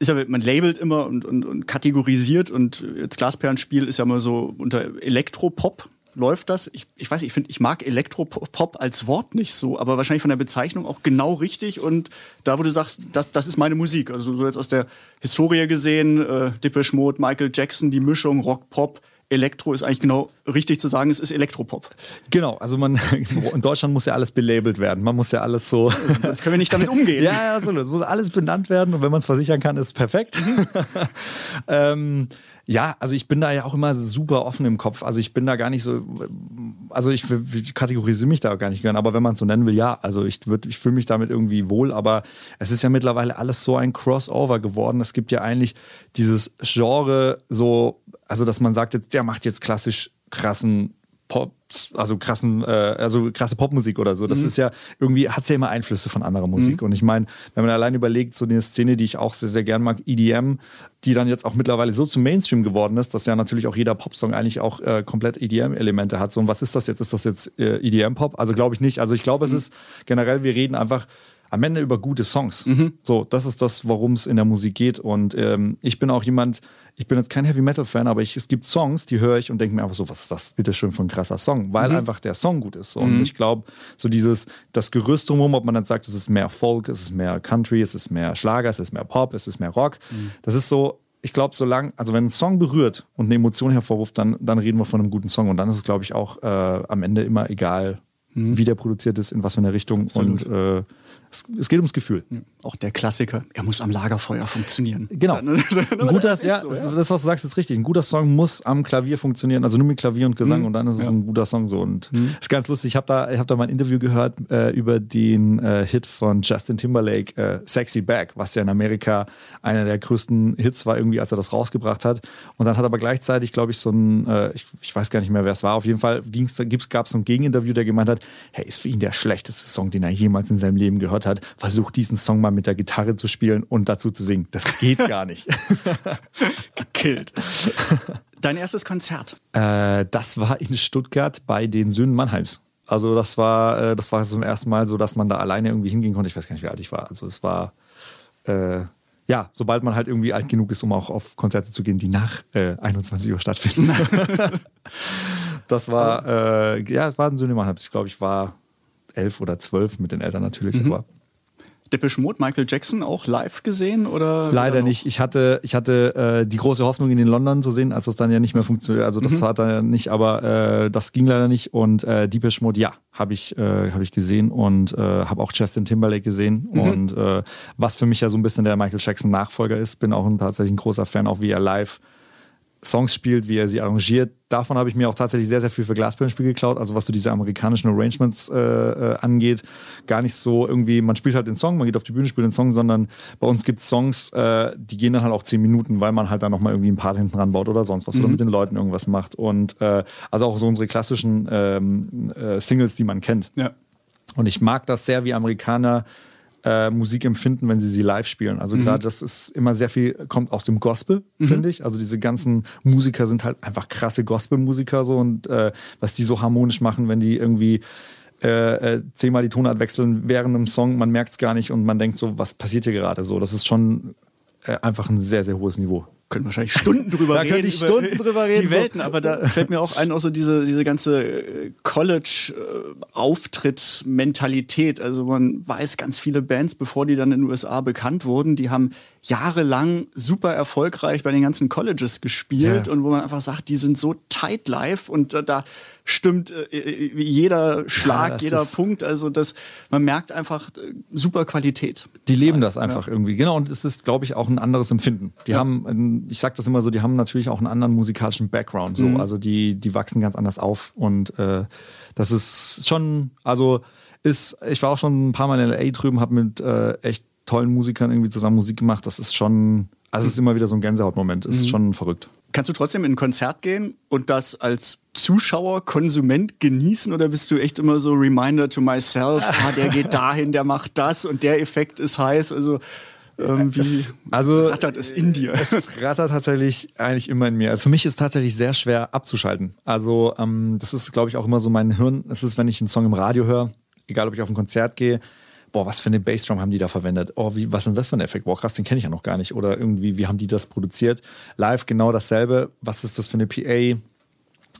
Speaker 3: ist ja, man labelt immer und, und, und kategorisiert und jetzt Glasperlenspiel ist ja immer so unter Elektropop läuft das. Ich, ich weiß nicht, ich finde, ich mag Elektropop als Wort nicht so, aber wahrscheinlich von der Bezeichnung auch genau richtig. Und da, wo du sagst, das, das ist meine Musik. Also so jetzt aus der Historie gesehen, äh, Depeche Mode, Michael Jackson, die Mischung Rock, Pop, Elektro ist eigentlich genau richtig zu sagen, es ist Elektropop.
Speaker 1: Genau, also man in Deutschland muss ja alles belabelt werden. Man muss ja alles so.
Speaker 3: Sonst können wir nicht damit umgehen.
Speaker 1: ja, ja, absolut. Es muss alles benannt werden und wenn man es versichern kann, ist es perfekt. Mhm. ähm, ja, also ich bin da ja auch immer super offen im Kopf. Also ich bin da gar nicht so, also ich, ich kategorisiere mich da gar nicht gern, aber wenn man es so nennen will, ja. Also ich, ich fühle mich damit irgendwie wohl, aber es ist ja mittlerweile alles so ein Crossover geworden. Es gibt ja eigentlich dieses Genre so, also dass man sagt, der macht jetzt klassisch krassen Pop, also krassen, äh, also krasse Popmusik oder so. Das mhm. ist ja irgendwie, hat ja immer Einflüsse von anderer Musik. Mhm. Und ich meine, wenn man allein überlegt, so eine Szene, die ich auch sehr, sehr gern mag, EDM, die dann jetzt auch mittlerweile so zum Mainstream geworden ist, dass ja natürlich auch jeder Popsong eigentlich auch äh, komplett EDM-Elemente hat. So, und was ist das jetzt? Ist das jetzt äh, EDM-Pop? Also glaube ich nicht. Also ich glaube, mhm. es ist generell, wir reden einfach am Ende über gute Songs. Mhm. So, das ist das, worum es in der Musik geht. Und ähm, ich bin auch jemand, ich bin jetzt kein Heavy Metal Fan, aber ich, es gibt Songs, die höre ich und denke mir einfach so, was ist das bitte schön für ein krasser Song, weil mhm. einfach der Song gut ist. Und mhm. ich glaube, so dieses, das Gerüst drumherum, ob man dann sagt, es ist mehr Folk, es ist mehr Country, es ist mehr Schlager, es ist mehr Pop, es ist mehr Rock, mhm. das ist so, ich glaube, solange, also wenn ein Song berührt und eine Emotion hervorruft, dann, dann reden wir von einem guten Song. Und dann ist es, glaube ich, auch äh, am Ende immer egal, mhm. wie der produziert ist, in was für eine Richtung. Absolut. Und äh, es, es geht ums Gefühl.
Speaker 3: Auch der Klassiker, er muss am Lagerfeuer funktionieren.
Speaker 1: Genau.
Speaker 3: Dann,
Speaker 1: Ein guter,
Speaker 3: das
Speaker 1: ja,
Speaker 3: so, ja.
Speaker 1: das, was du sagst, ist richtig. Ein guter Song muss am Klavier funktionieren, also nur mit Klavier und Gesang
Speaker 3: Mhm.
Speaker 1: und dann ist es
Speaker 3: Ja.
Speaker 1: ein guter Song so. Und ist ganz lustig. Ich habe da, ich hab da mal ein Interview gehört äh, über den äh, Hit von Justin Timberlake, äh, Sexy Back, was ja in Amerika einer der größten Hits war, irgendwie, als er das rausgebracht hat. Und dann hat aber gleichzeitig, glaube ich, so ein, äh, ich, ich weiß gar nicht mehr, wer es war. Auf jeden Fall gab es so ein Gegeninterview, der gemeint hat, hey, ist für ihn der schlechteste Song, den er jemals in seinem Leben gehört hat. Versucht diesen Song mal mit der Gitarre zu spielen und dazu zu singen. Das geht gar nicht.
Speaker 3: gekillt. Dein erstes Konzert.
Speaker 1: Äh, das war in Stuttgart bei den Söhnen Mannheims. Also das war, äh, das war zum ersten Mal so, dass man da alleine irgendwie hingehen konnte. Ich weiß gar nicht, wie alt ich war. Also es war, äh, ja, sobald man halt irgendwie alt genug ist, um auch auf Konzerte zu gehen, die nach äh, 21 Uhr stattfinden. das war, äh, ja, es war ein Söhne Mannheims. Ich glaube, ich war elf oder zwölf mit den Eltern natürlich, aber
Speaker 3: Depeche Mode, Michael Jackson auch live gesehen? Oder
Speaker 1: Leider nicht. Ich hatte, ich hatte äh, die große Hoffnung, ihn in London zu sehen, als das dann ja nicht mehr funktioniert. Also das hat dann ja nicht, aber äh, das ging leider nicht. Und äh, Deepish Mode, ja, habe ich, äh, hab ich gesehen und äh, habe auch Justin Timberlake gesehen. Und äh, was für mich ja so ein bisschen der Michael Jackson Nachfolger ist, bin auch ein, tatsächlich ein großer Fan, auch wie er live Songs spielt, wie er sie arrangiert. Davon habe ich mir auch tatsächlich sehr, sehr viel für Glasperlenspiel geklaut. Also was so diese amerikanischen Arrangements äh, äh, angeht. Gar nicht so irgendwie, man spielt halt den Song, man geht auf die Bühne, spielt den Song, sondern bei uns gibt es Songs, äh, die gehen dann halt auch zehn Minuten, weil man halt dann nochmal irgendwie ein Part hinten ranbaut oder sonst was oder mit den Leuten irgendwas macht. Und äh, also auch so unsere klassischen ähm, äh, Singles, die man kennt.
Speaker 3: Ja.
Speaker 1: Und ich mag das sehr, wie Amerikaner äh, Musik empfinden, wenn sie sie live spielen. Also
Speaker 3: Mhm.
Speaker 1: gerade das ist immer sehr viel, kommt aus dem Gospel, finde ich. Also diese ganzen Musiker sind halt einfach krasse Gospel-Musiker so und äh, was die so harmonisch machen, wenn die irgendwie äh, äh, zehnmal die Tonart wechseln während einem Song, man merkt es gar nicht und man denkt so, was passiert hier gerade so. Das ist schon äh, einfach ein sehr, sehr hohes Niveau.
Speaker 3: Können wahrscheinlich Stunden drüber
Speaker 1: Da
Speaker 3: reden.
Speaker 1: könnte ich Stunden drüber reden,
Speaker 3: Die. Welten, aber da fällt mir auch ein, auch so diese, diese ganze äh, College-Auftritt-Mentalität. Also man weiß ganz viele Bands, bevor die dann in den USA bekannt wurden, die haben jahrelang super erfolgreich bei den ganzen Colleges gespielt
Speaker 1: Ja.
Speaker 3: und wo man einfach sagt, die sind so tight live und äh, da stimmt äh, äh, jeder Schlag,
Speaker 1: das
Speaker 3: jeder Punkt. Also das, man merkt einfach äh, super Qualität.
Speaker 1: Die leben das einfach irgendwie. Genau, und es ist, glaube ich, auch ein anderes Empfinden. Die haben, ein- ich sage das immer so, die haben natürlich auch einen anderen musikalischen Background. So. Also die, die wachsen ganz anders auf. Und äh, das ist schon, also ist, ich war auch schon ein paar Mal in LA drüben, habe mit äh, echt tollen Musikern irgendwie zusammen Musik gemacht. Das ist schon, also es ist immer wieder so ein Gänsehautmoment. Es ist schon verrückt.
Speaker 3: Kannst du trotzdem in ein Konzert gehen und das als Zuschauer, Konsument genießen oder bist du echt immer so Reminder to myself, ah, der geht dahin, der macht das und der Effekt ist heiß, also
Speaker 1: Es- also
Speaker 3: rattert es in dir?
Speaker 1: Es rattert tatsächlich eigentlich immer in mir. Also für mich ist es tatsächlich sehr schwer abzuschalten. Also ähm, das ist, glaube ich, auch immer so mein Hirn. Es ist, wenn ich einen Song im Radio höre, egal ob ich auf ein Konzert gehe, boah, was für eine Bassdrum haben die da verwendet? Oh, wie, was ist denn das für ein Effekt? Boah, krass, den kenne ich ja noch gar nicht. Oder irgendwie, wie haben die das produziert? Live genau dasselbe. Was ist das für eine PA?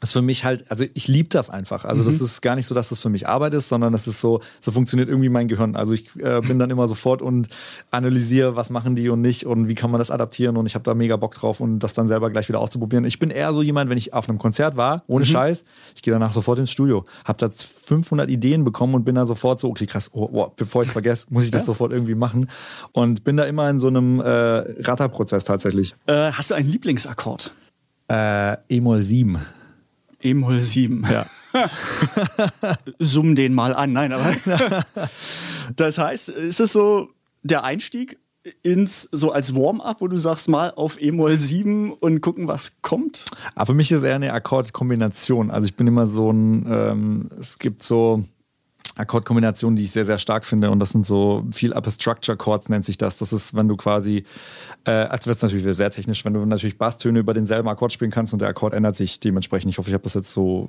Speaker 1: Das ist für mich halt, also ich liebe das einfach. Also das ist gar nicht so, dass das für mich Arbeit ist, sondern das ist so, so funktioniert irgendwie mein Gehirn. Also ich äh, bin dann immer sofort und analysiere, was machen die und nicht und wie kann man das adaptieren und ich habe da mega Bock drauf und das dann selber gleich wieder auszuprobieren. Ich bin eher so jemand, wenn ich auf einem Konzert war, ohne Scheiß, ich gehe danach sofort ins Studio, habe da 500 Ideen bekommen und bin da sofort so, okay krass, oh, oh, bevor ich es vergesse, muss ich das sofort irgendwie machen und bin da immer in so einem äh, Ratterprozess tatsächlich.
Speaker 3: Äh, hast du einen Lieblingsakkord?
Speaker 1: Äh, E-Moll 7.
Speaker 3: E-Moll 7.
Speaker 1: Ja.
Speaker 3: Summ den mal an. Nein, aber das heißt, ist es so der Einstieg ins so als Warm-up, wo du sagst mal auf E-Moll 7 und gucken, was kommt?
Speaker 1: Aber für mich ist eher eine Akkordkombination. Also ich bin immer so ein, ähm, es gibt so Akkordkombinationen, die ich sehr, sehr stark finde. Und das sind so viel Upper Structure Chords nennt sich das. Das ist, wenn du quasi, äh, als wird es natürlich wieder sehr technisch, wenn du natürlich Basstöne über denselben Akkord spielen kannst und der Akkord ändert sich dementsprechend. Ich hoffe, ich habe das jetzt so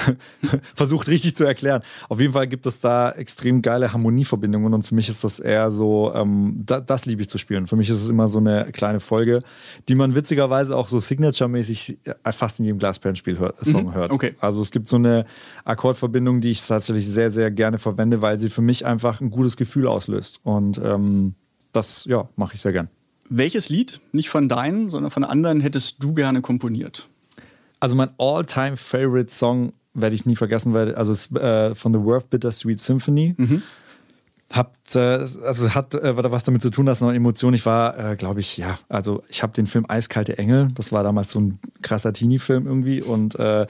Speaker 1: versucht richtig zu erklären. Auf jeden Fall gibt es da extrem geile Harmonieverbindungen und für mich ist das eher so, ähm, da, das liebe ich zu spielen. Für mich ist es immer so eine kleine Folge, die man witzigerweise auch so Signature-mäßig äh, fast in jedem Glasperlenspiel hört, Song hört.
Speaker 3: okay.
Speaker 1: Also es gibt so eine Akkordverbindung, die ich tatsächlich sehr, sehr gerne verwende, weil sie für mich einfach ein gutes Gefühl auslöst. Und ähm, das, ja, mache ich sehr gern.
Speaker 3: Welches Lied, nicht von deinen, sondern von anderen, hättest du gerne komponiert?
Speaker 1: Also mein all-time favorite Song werde ich nie vergessen, weil also es, äh, von The Worth Bittersweet Symphony. Habt, äh, also hat äh, was damit zu tun, dass noch Emotionen. Ich war, äh, glaube ich, ja, also ich habe den Film Eiskalte Engel, das war damals so ein krasser Teenie-Film irgendwie und äh,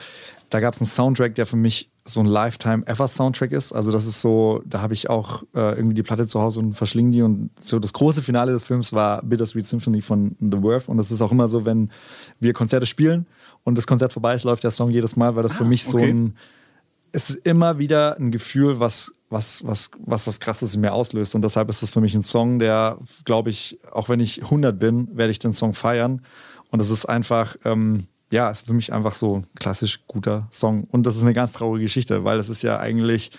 Speaker 1: da gab es einen Soundtrack, der für mich so ein Lifetime-Ever-Soundtrack ist. Also das ist so, da habe ich auch äh, irgendwie die Platte zu Hause und verschlingen die und so das große Finale des Films war Bittersweet Symphony von The Worth und das ist auch immer so, wenn wir Konzerte spielen und das Konzert vorbei ist, läuft der Song jedes Mal, weil das ah, für mich okay. so ein, es ist immer wieder ein Gefühl, was was, was, was, was krasses in mir auslöst. Und deshalb ist das für mich ein Song, der, glaube ich, auch wenn ich 100 bin, werde ich den Song feiern. Und es ist einfach, ähm, ja, ist für mich einfach so ein klassisch guter Song. Und das ist eine ganz traurige Geschichte, weil es ist ja eigentlich,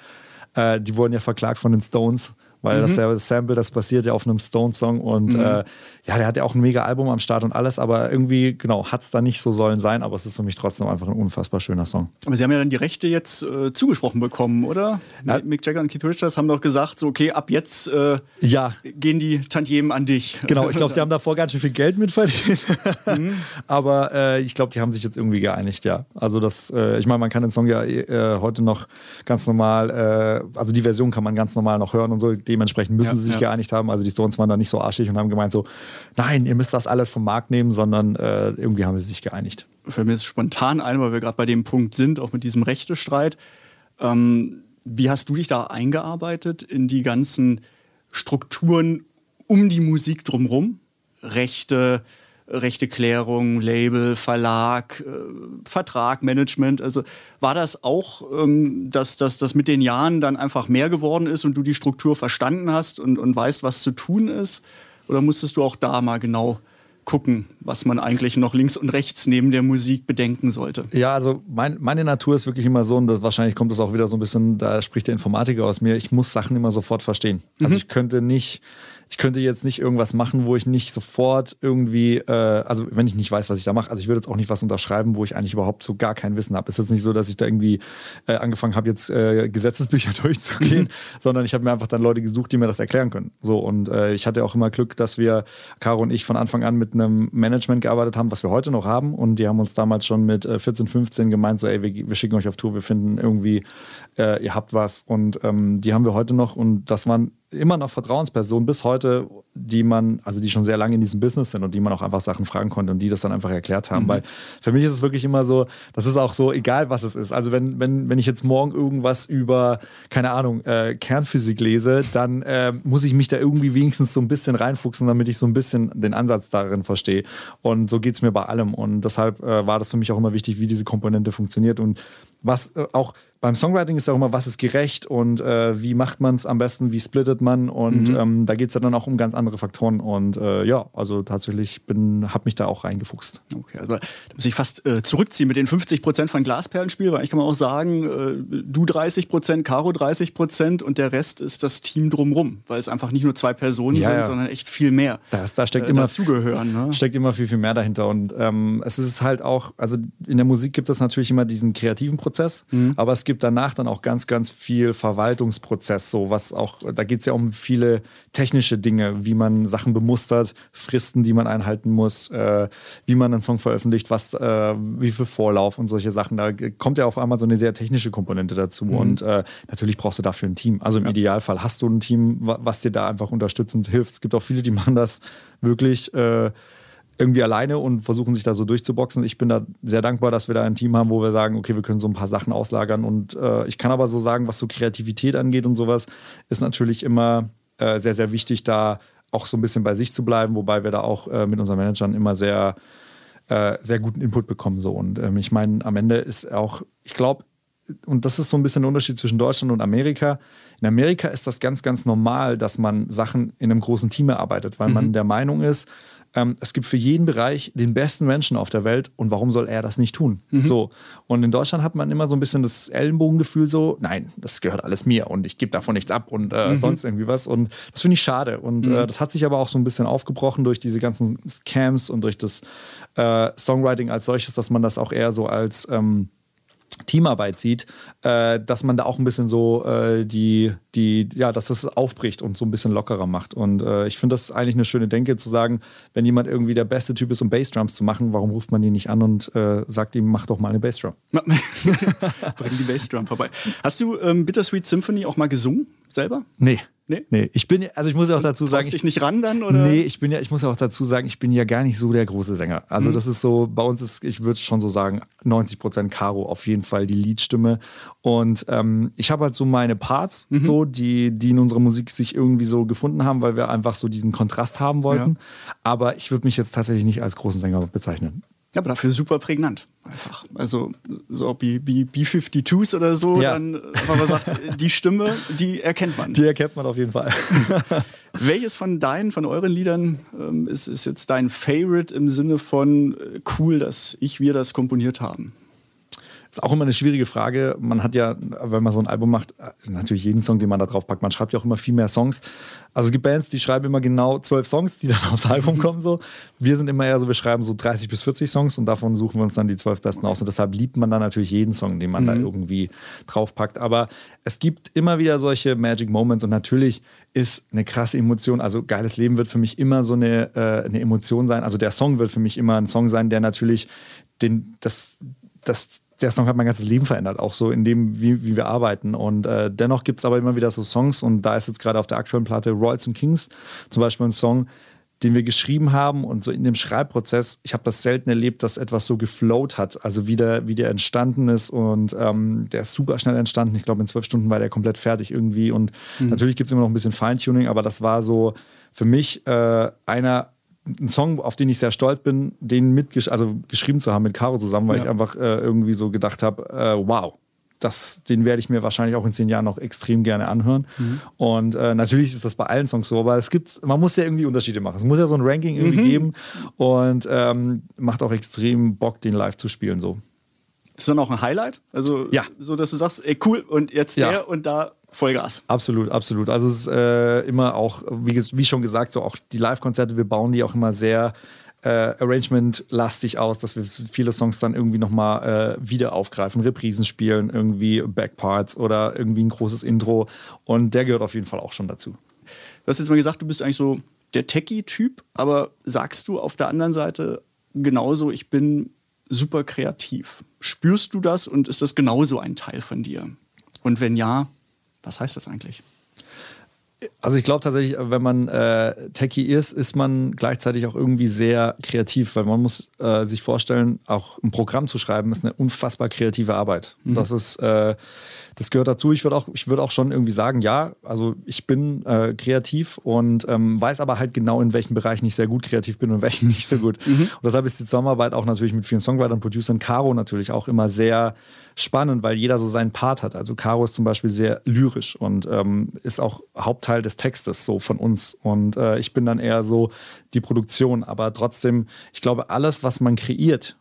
Speaker 1: äh, die wurden ja verklagt von den Stones weil mhm. das ja Sample, das basiert ja auf einem Stone-Song und mhm. äh, ja, der hat ja auch ein mega Album am Start und alles, aber irgendwie, genau, hat es da nicht so sollen sein, aber es ist für mich trotzdem einfach ein unfassbar schöner Song.
Speaker 3: Aber Sie haben ja dann die Rechte jetzt äh, zugesprochen bekommen, oder? Ja. Mick Jagger und Keith Richards haben doch gesagt, so, okay, ab jetzt äh, ja. gehen die Tantiemen an dich.
Speaker 1: Genau, ich glaube, sie haben davor ganz schön viel Geld mitverdient, mhm. aber äh, ich glaube, die haben sich jetzt irgendwie geeinigt, ja. Also das, äh, ich meine, man kann den Song ja äh, heute noch ganz normal, also die Version kann man ganz normal noch hören und so, dementsprechend müssen ja, sie sich ja. geeinigt haben. Also die Stones waren da nicht so arschig und haben gemeint so, nein, ihr müsst das alles vom Markt nehmen, sondern äh, irgendwie haben sie sich geeinigt.
Speaker 3: Für mich ist spontan ein, weil wir gerade bei dem Punkt sind, auch mit diesem Rechtestreit. Ähm, wie hast du dich da eingearbeitet in die ganzen Strukturen um die Musik drumherum? Rechte, Rechte Klärung, Label, Verlag, äh, Vertrag, Management. Also war das auch, ähm, dass, dass das mit den Jahren dann einfach mehr geworden ist und du die Struktur verstanden hast und, und weißt, was zu tun ist? Oder musstest du auch da mal genau gucken, was man eigentlich noch links und rechts neben der Musik bedenken sollte.
Speaker 1: Ja, also mein, meine Natur ist wirklich immer so, und das, wahrscheinlich kommt das auch wieder so ein bisschen, da spricht der Informatiker aus mir, ich muss Sachen immer sofort verstehen. Also mhm. ich könnte nicht ich könnte jetzt nicht irgendwas machen, wo ich nicht sofort irgendwie, äh, also wenn ich nicht weiß, was ich da mache, also ich würde jetzt auch nicht was unterschreiben, wo ich eigentlich überhaupt so gar kein Wissen habe. Es ist jetzt nicht so, dass ich da irgendwie äh, angefangen habe, jetzt äh, Gesetzesbücher durchzugehen, sondern ich habe mir einfach dann Leute gesucht, die mir das erklären können. So und äh, ich hatte auch immer Glück, dass wir, Caro und ich, von Anfang an mit einem Management gearbeitet haben, was wir heute noch haben und die haben uns damals schon mit 14, äh, 15 gemeint, so ey, wir, wir schicken euch auf Tour, wir finden irgendwie, äh, ihr habt was und ähm, die haben wir heute noch und das waren immer noch Vertrauenspersonen bis heute, die man, also die schon sehr lange in diesem Business sind und die man auch einfach Sachen fragen konnte und die das dann einfach erklärt haben. Mhm. Weil für mich ist es wirklich immer so, das ist auch so, egal was es ist. Also wenn, wenn, wenn ich jetzt morgen irgendwas über, keine Ahnung, äh, Kernphysik lese, dann äh, muss ich mich da irgendwie wenigstens so ein bisschen reinfuchsen, damit ich so ein bisschen den Ansatz darin verstehe. Und so geht es mir bei allem. Und deshalb äh, war das für mich auch immer wichtig, wie diese Komponente funktioniert. Und was äh, auch beim Songwriting ist ja auch immer, was ist gerecht und äh, wie macht man es am besten, wie splittet man und mhm. ähm, da geht es ja dann auch um ganz andere Faktoren und äh, ja, also tatsächlich bin, habe mich da auch reingefuchst.
Speaker 3: Okay, also da muss ich fast äh, zurückziehen mit den 50 Prozent von Glasperlenspiel, weil ich kann man auch sagen, äh, du 30 Prozent, Caro 30 Prozent und der Rest ist das Team drumrum, weil es einfach nicht nur zwei Personen ja, sind, ja. sondern echt viel mehr.
Speaker 1: Das, da steckt äh, immer
Speaker 3: dazugehören.
Speaker 1: Ne? Steckt immer viel, viel mehr dahinter und ähm, es ist halt auch, also in der Musik gibt es natürlich immer diesen kreativen Prozess, mhm. aber es gibt danach dann auch ganz, ganz viel Verwaltungsprozess, so was auch, da geht es ja um viele technische Dinge, wie man Sachen bemustert, Fristen, die man einhalten muss, äh, wie man einen Song veröffentlicht, was, äh, wie viel Vorlauf und solche Sachen. Da kommt ja auf einmal so eine sehr technische Komponente dazu. Mhm. Und äh, natürlich brauchst du dafür ein Team. Also im ja. Idealfall hast du ein Team, was dir da einfach unterstützend hilft. Es gibt auch viele, die machen das wirklich äh, irgendwie alleine und versuchen sich da so durchzuboxen. Ich bin da sehr dankbar, dass wir da ein Team haben, wo wir sagen, okay, wir können so ein paar Sachen auslagern. Und äh, ich kann aber so sagen, was so Kreativität angeht und sowas, ist natürlich immer äh, sehr, sehr wichtig, da auch so ein bisschen bei sich zu bleiben, wobei wir da auch äh, mit unseren Managern immer sehr, äh, sehr guten Input bekommen. So. Und ähm, ich meine, am Ende ist auch, ich glaube, und das ist so ein bisschen der Unterschied zwischen Deutschland und Amerika. In Amerika ist das ganz, ganz normal, dass man Sachen in einem großen Team erarbeitet, weil mhm. man der Meinung ist, ähm, es gibt für jeden Bereich den besten Menschen auf der Welt und warum soll er das nicht tun? Mhm. So. Und in Deutschland hat man immer so ein bisschen das Ellenbogengefühl so, nein, das gehört alles mir und ich gebe davon nichts ab und äh, mhm. sonst irgendwie was. Und das finde ich schade. Und mhm. äh, das hat sich aber auch so ein bisschen aufgebrochen durch diese ganzen Scams und durch das äh, Songwriting als solches, dass man das auch eher so als ähm, Teamarbeit sieht, äh, dass man da auch ein bisschen so äh, die, die, ja, dass das aufbricht und so ein bisschen lockerer macht. Und äh, ich finde das eigentlich eine schöne Denke zu sagen, wenn jemand irgendwie der beste Typ ist, um Bassdrums zu machen, warum ruft man ihn nicht an und äh, sagt ihm, mach doch mal eine Bassdrum.
Speaker 3: Bring die Bassdrum vorbei. Hast du ähm, Bittersweet Symphony auch mal gesungen selber?
Speaker 1: Nee. Nee? Nee, ich bin, also ich muss ja auch dazu sagen.
Speaker 3: ich nicht ran dann, oder?
Speaker 1: Nee, ich bin ja, ich muss ja auch dazu sagen, ich bin ja gar nicht so der große Sänger. Also mhm. das ist so, bei uns ist, ich würde schon so sagen, 90 Prozent Caro auf jeden Fall die Liedstimme. Und ähm, ich habe halt so meine Parts, mhm. so, die, die in unserer Musik sich irgendwie so gefunden haben, weil wir einfach so diesen Kontrast haben wollten. Ja. Aber ich würde mich jetzt tatsächlich nicht als großen Sänger bezeichnen.
Speaker 3: Ja, aber dafür super prägnant. Einfach. Also, so wie, wie B-52s oder so, ja. dann, wenn man sagt, die Stimme, die erkennt man.
Speaker 1: Die erkennt man auf jeden Fall.
Speaker 3: Welches von deinen, von euren Liedern ähm, ist, ist jetzt dein Favorite im Sinne von äh, cool, dass ich, wir das komponiert haben?
Speaker 1: Ist auch immer eine schwierige Frage. Man hat ja, wenn man so ein Album macht, natürlich jeden Song, den man da drauf packt. Man schreibt ja auch immer viel mehr Songs. Also es gibt Bands, die schreiben immer genau zwölf Songs, die dann aufs Album kommen. So. Wir sind immer eher so, wir schreiben so 30 bis 40 Songs und davon suchen wir uns dann die zwölf besten aus. Und deshalb liebt man dann natürlich jeden Song, den man mhm. da irgendwie draufpackt. Aber es gibt immer wieder solche Magic Moments und natürlich ist eine krasse Emotion. Also geiles Leben wird für mich immer so eine, äh, eine Emotion sein. Also der Song wird für mich immer ein Song sein, der natürlich den, das, das der Song hat mein ganzes Leben verändert, auch so in dem, wie, wie wir arbeiten. Und äh, dennoch gibt es aber immer wieder so Songs und da ist jetzt gerade auf der aktuellen Platte Royals and Kings zum Beispiel ein Song, den wir geschrieben haben und so in dem Schreibprozess, ich habe das selten erlebt, dass etwas so geflowt hat, also wie der, wie der entstanden ist und ähm, der ist super schnell entstanden. Ich glaube, in zwölf Stunden war der komplett fertig irgendwie und mhm. natürlich gibt es immer noch ein bisschen Feintuning, aber das war so für mich äh, einer ein Song, auf den ich sehr stolz bin, den mitgesch also geschrieben zu haben mit Caro zusammen, weil ja. ich einfach äh, irgendwie so gedacht habe, äh, wow, das, den werde ich mir wahrscheinlich auch in zehn Jahren noch extrem gerne anhören. Mhm. Und äh, natürlich ist das bei allen Songs so, aber es gibt, man muss ja irgendwie Unterschiede machen. Es muss ja so ein Ranking irgendwie mhm. geben und ähm, macht auch extrem Bock, den live zu spielen so.
Speaker 3: Ist dann auch ein Highlight? Also ja. so, dass du sagst, ey cool und jetzt ja. der und da Vollgas.
Speaker 1: Absolut, absolut. Also es ist äh, immer auch, wie, wie, schon gesagt, so auch die Live-Konzerte, wir bauen die auch immer sehr äh, Arrangement-lastig aus, dass wir viele Songs dann irgendwie nochmal äh, wieder aufgreifen, Reprisen spielen, irgendwie Backparts oder irgendwie ein großes Intro. Und der gehört auf jeden Fall auch schon dazu.
Speaker 3: Du hast jetzt mal gesagt, du bist eigentlich so der Techie-Typ, aber sagst du auf der anderen Seite genauso, ich bin super kreativ. Spürst du das und ist das genauso ein Teil von dir? Und wenn ja, was heißt das eigentlich?
Speaker 1: Also ich glaube tatsächlich, wenn man äh, Techie ist, ist man gleichzeitig auch irgendwie sehr kreativ, weil man muss äh, sich vorstellen, auch ein Programm zu schreiben, ist eine unfassbar kreative Arbeit. Mhm. Das ist äh, das gehört dazu. Ich würde auch, ich auch schon irgendwie sagen, ja, also ich bin äh, kreativ und ähm, weiß aber halt genau, in welchen Bereichen ich sehr gut kreativ bin und welchen nicht so gut. Mhm. Und deshalb ist die Zusammenarbeit auch natürlich mit vielen Songwritern, Producern, Caro natürlich auch immer sehr spannend, weil jeder so seinen Part hat. Also Caro ist zum Beispiel sehr lyrisch und ähm, ist auch Hauptteil des Textes so von uns. Und äh, ich bin dann eher so die Produktion. Aber trotzdem, ich glaube, alles, was man kreiert,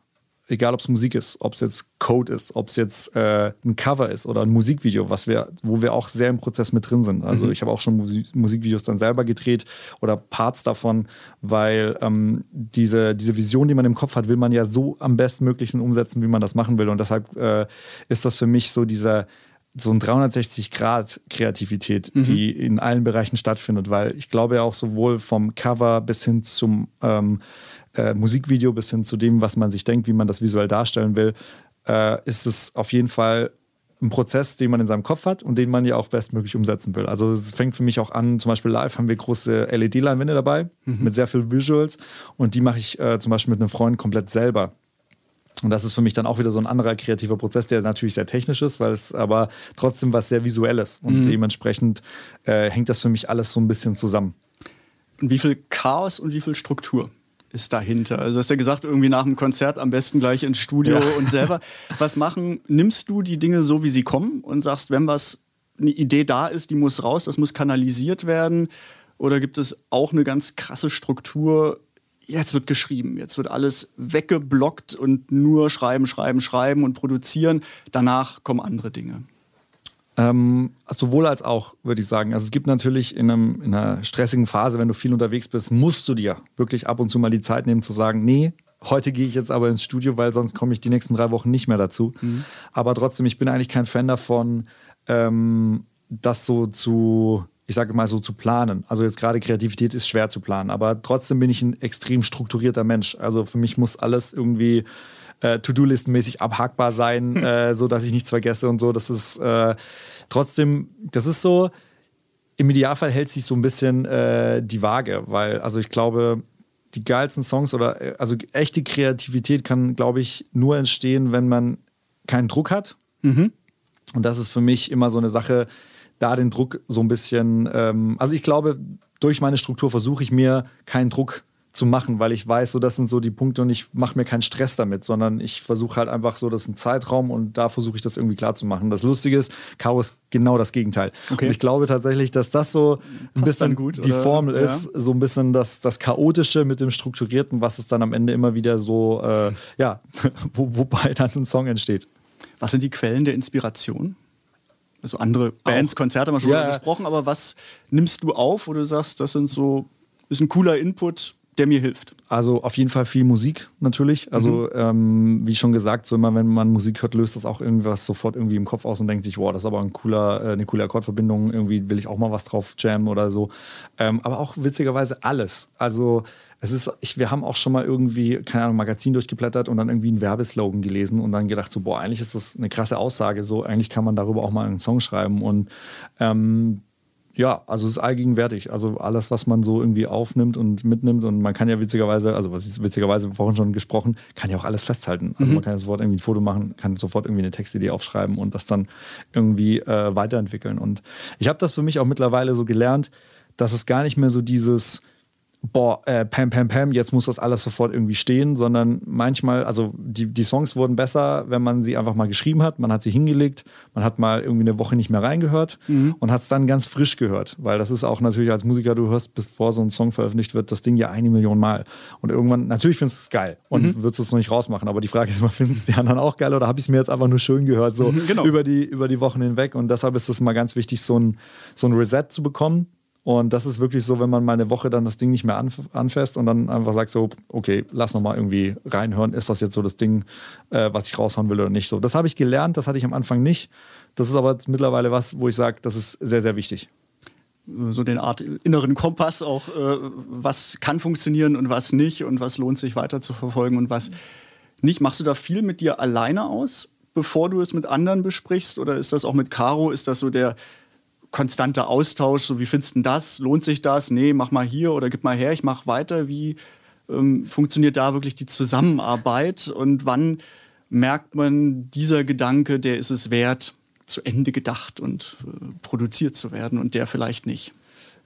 Speaker 1: egal ob es Musik ist, ob es jetzt Code ist, ob es jetzt äh, ein Cover ist oder ein Musikvideo, was wir, wo wir auch sehr im Prozess mit drin sind. Also mhm. ich habe auch schon Musik Musikvideos dann selber gedreht oder Parts davon, weil ähm, diese, diese Vision, die man im Kopf hat, will man ja so am bestmöglichen umsetzen, wie man das machen will. Und deshalb äh, ist das für mich so dieser so ein 360 Grad Kreativität, mhm. die in allen Bereichen stattfindet, weil ich glaube ja auch sowohl vom Cover bis hin zum ähm, äh, Musikvideo bis hin zu dem, was man sich denkt, wie man das visuell darstellen will, äh, ist es auf jeden Fall ein Prozess, den man in seinem Kopf hat und den man ja auch bestmöglich umsetzen will. Also es fängt für mich auch an, zum Beispiel live haben wir große LED-Leinwände dabei mhm. mit sehr viel Visuals und die mache ich äh, zum Beispiel mit einem Freund komplett selber. Und das ist für mich dann auch wieder so ein anderer kreativer Prozess, der natürlich sehr technisch ist, weil es aber trotzdem was sehr Visuelles und mhm. dementsprechend äh, hängt das für mich alles so ein bisschen zusammen.
Speaker 3: Und wie viel Chaos und wie viel Struktur? Ist dahinter? Also hast du ja gesagt, irgendwie nach dem Konzert am besten gleich ins Studio ja. und selber was machen. Nimmst du die Dinge so, wie sie kommen und sagst, wenn was eine Idee da ist, die muss raus, das muss kanalisiert werden? Oder gibt es auch eine ganz krasse Struktur? Jetzt wird geschrieben, jetzt wird alles weggeblockt und nur schreiben, schreiben, schreiben und produzieren. Danach kommen andere Dinge.
Speaker 1: Ähm, sowohl als auch, würde ich sagen. Also es gibt natürlich in, einem, in, einer stressigen Phase, wenn du viel unterwegs bist, musst du dir wirklich ab und zu mal die Zeit nehmen zu sagen, nee, heute gehe ich jetzt aber ins Studio, weil sonst komme ich die nächsten drei Wochen nicht mehr dazu. Mhm. Aber trotzdem, ich bin eigentlich kein Fan davon, ähm, das so zu, ich sage mal so zu planen. Also jetzt gerade Kreativität ist schwer zu planen, aber trotzdem bin ich ein extrem strukturierter Mensch. Also für mich muss alles irgendwie äh, To-Do-Listen-mäßig abhackbar sein, hm. äh, so dass ich nichts vergesse und so. Das ist äh, trotzdem, das ist so, im Idealfall hält sich so ein bisschen äh, die Waage, weil, also ich glaube, die geilsten Songs oder äh, also echte Kreativität kann, glaube ich, nur entstehen, wenn man keinen Druck hat. Mhm. Und das ist für mich immer so eine Sache, da den Druck so ein bisschen, ähm, also ich glaube, durch meine Struktur versuche ich mir keinen Druck zu machen, weil ich weiß, so das sind so die Punkte und ich mache mir keinen Stress damit, sondern ich versuche halt einfach so, das ist ein Zeitraum und da versuche ich das irgendwie klar zu machen. Das Lustige ist, Chaos ist genau das Gegenteil. Okay. Und ich glaube tatsächlich, dass das so ein Passt bisschen gut, die oder? Formel ja. ist, so ein bisschen das, das Chaotische mit dem Strukturierten, was es dann am Ende immer wieder so, äh, ja, wo, wobei dann ein Song entsteht.
Speaker 3: Was sind die Quellen der Inspiration? Also andere Bands, Auch. Konzerte haben wir schon ja, gesprochen, aber was nimmst du auf, wo du sagst, das sind so, ist ein cooler Input, der mir hilft?
Speaker 1: Also auf jeden Fall viel Musik natürlich. Also mhm. ähm, wie schon gesagt, so immer wenn man Musik hört, löst das auch irgendwas sofort irgendwie im Kopf aus und denkt sich, wow, das ist aber ein cooler, äh, eine coole Akkordverbindung. Irgendwie will ich auch mal was drauf jammen oder so. Ähm, aber auch witzigerweise alles. Also es ist, ich, wir haben auch schon mal irgendwie, keine Ahnung, Magazin durchgeblättert und dann irgendwie einen Werbeslogan gelesen und dann gedacht, so, boah, eigentlich ist das eine krasse Aussage. So, eigentlich kann man darüber auch mal einen Song schreiben. Und ähm, ja, also es ist allgegenwärtig. Also alles, was man so irgendwie aufnimmt und mitnimmt und man kann ja witzigerweise, also was ist witzigerweise vorhin schon gesprochen, kann ja auch alles festhalten. Also mhm. man kann ja sofort irgendwie ein Foto machen, kann sofort irgendwie eine Textidee aufschreiben und das dann irgendwie äh, weiterentwickeln. Und ich habe das für mich auch mittlerweile so gelernt, dass es gar nicht mehr so dieses boah, äh, pam, pam, pam, jetzt muss das alles sofort irgendwie stehen, sondern manchmal, also die, die Songs wurden besser, wenn man sie einfach mal geschrieben hat, man hat sie hingelegt, man hat mal irgendwie eine Woche nicht mehr reingehört mhm. und hat es dann ganz frisch gehört, weil das ist auch natürlich als Musiker, du hörst, bevor so ein Song veröffentlicht wird, das Ding ja eine Million Mal und irgendwann, natürlich findest du es geil und mhm. würdest es noch nicht rausmachen, aber die Frage ist immer, finden es die anderen auch geil oder habe ich es mir jetzt einfach nur schön gehört, so genau. über, die, über die Wochen hinweg und deshalb ist es mal ganz wichtig, so ein, so ein Reset zu bekommen und das ist wirklich so, wenn man mal eine Woche dann das Ding nicht mehr anf anfasst und dann einfach sagt so, okay, lass noch mal irgendwie reinhören, ist das jetzt so das Ding, äh, was ich raushauen will oder nicht. So, das habe ich gelernt, das hatte ich am Anfang nicht. Das ist aber mittlerweile was, wo ich sage, das ist sehr, sehr wichtig.
Speaker 3: So den Art inneren Kompass auch, äh, was kann funktionieren und was nicht und was lohnt sich weiter zu verfolgen und was nicht. Machst du da viel mit dir alleine aus? bevor du es mit anderen besprichst? Oder ist das auch mit Caro? Ist das so der, konstanter Austausch, so wie findest du das? Lohnt sich das? Nee, mach mal hier oder gib mal her, ich mach weiter. Wie ähm, funktioniert da wirklich die Zusammenarbeit und wann merkt man, dieser Gedanke, der ist es wert, zu Ende gedacht und äh, produziert zu werden und der vielleicht nicht?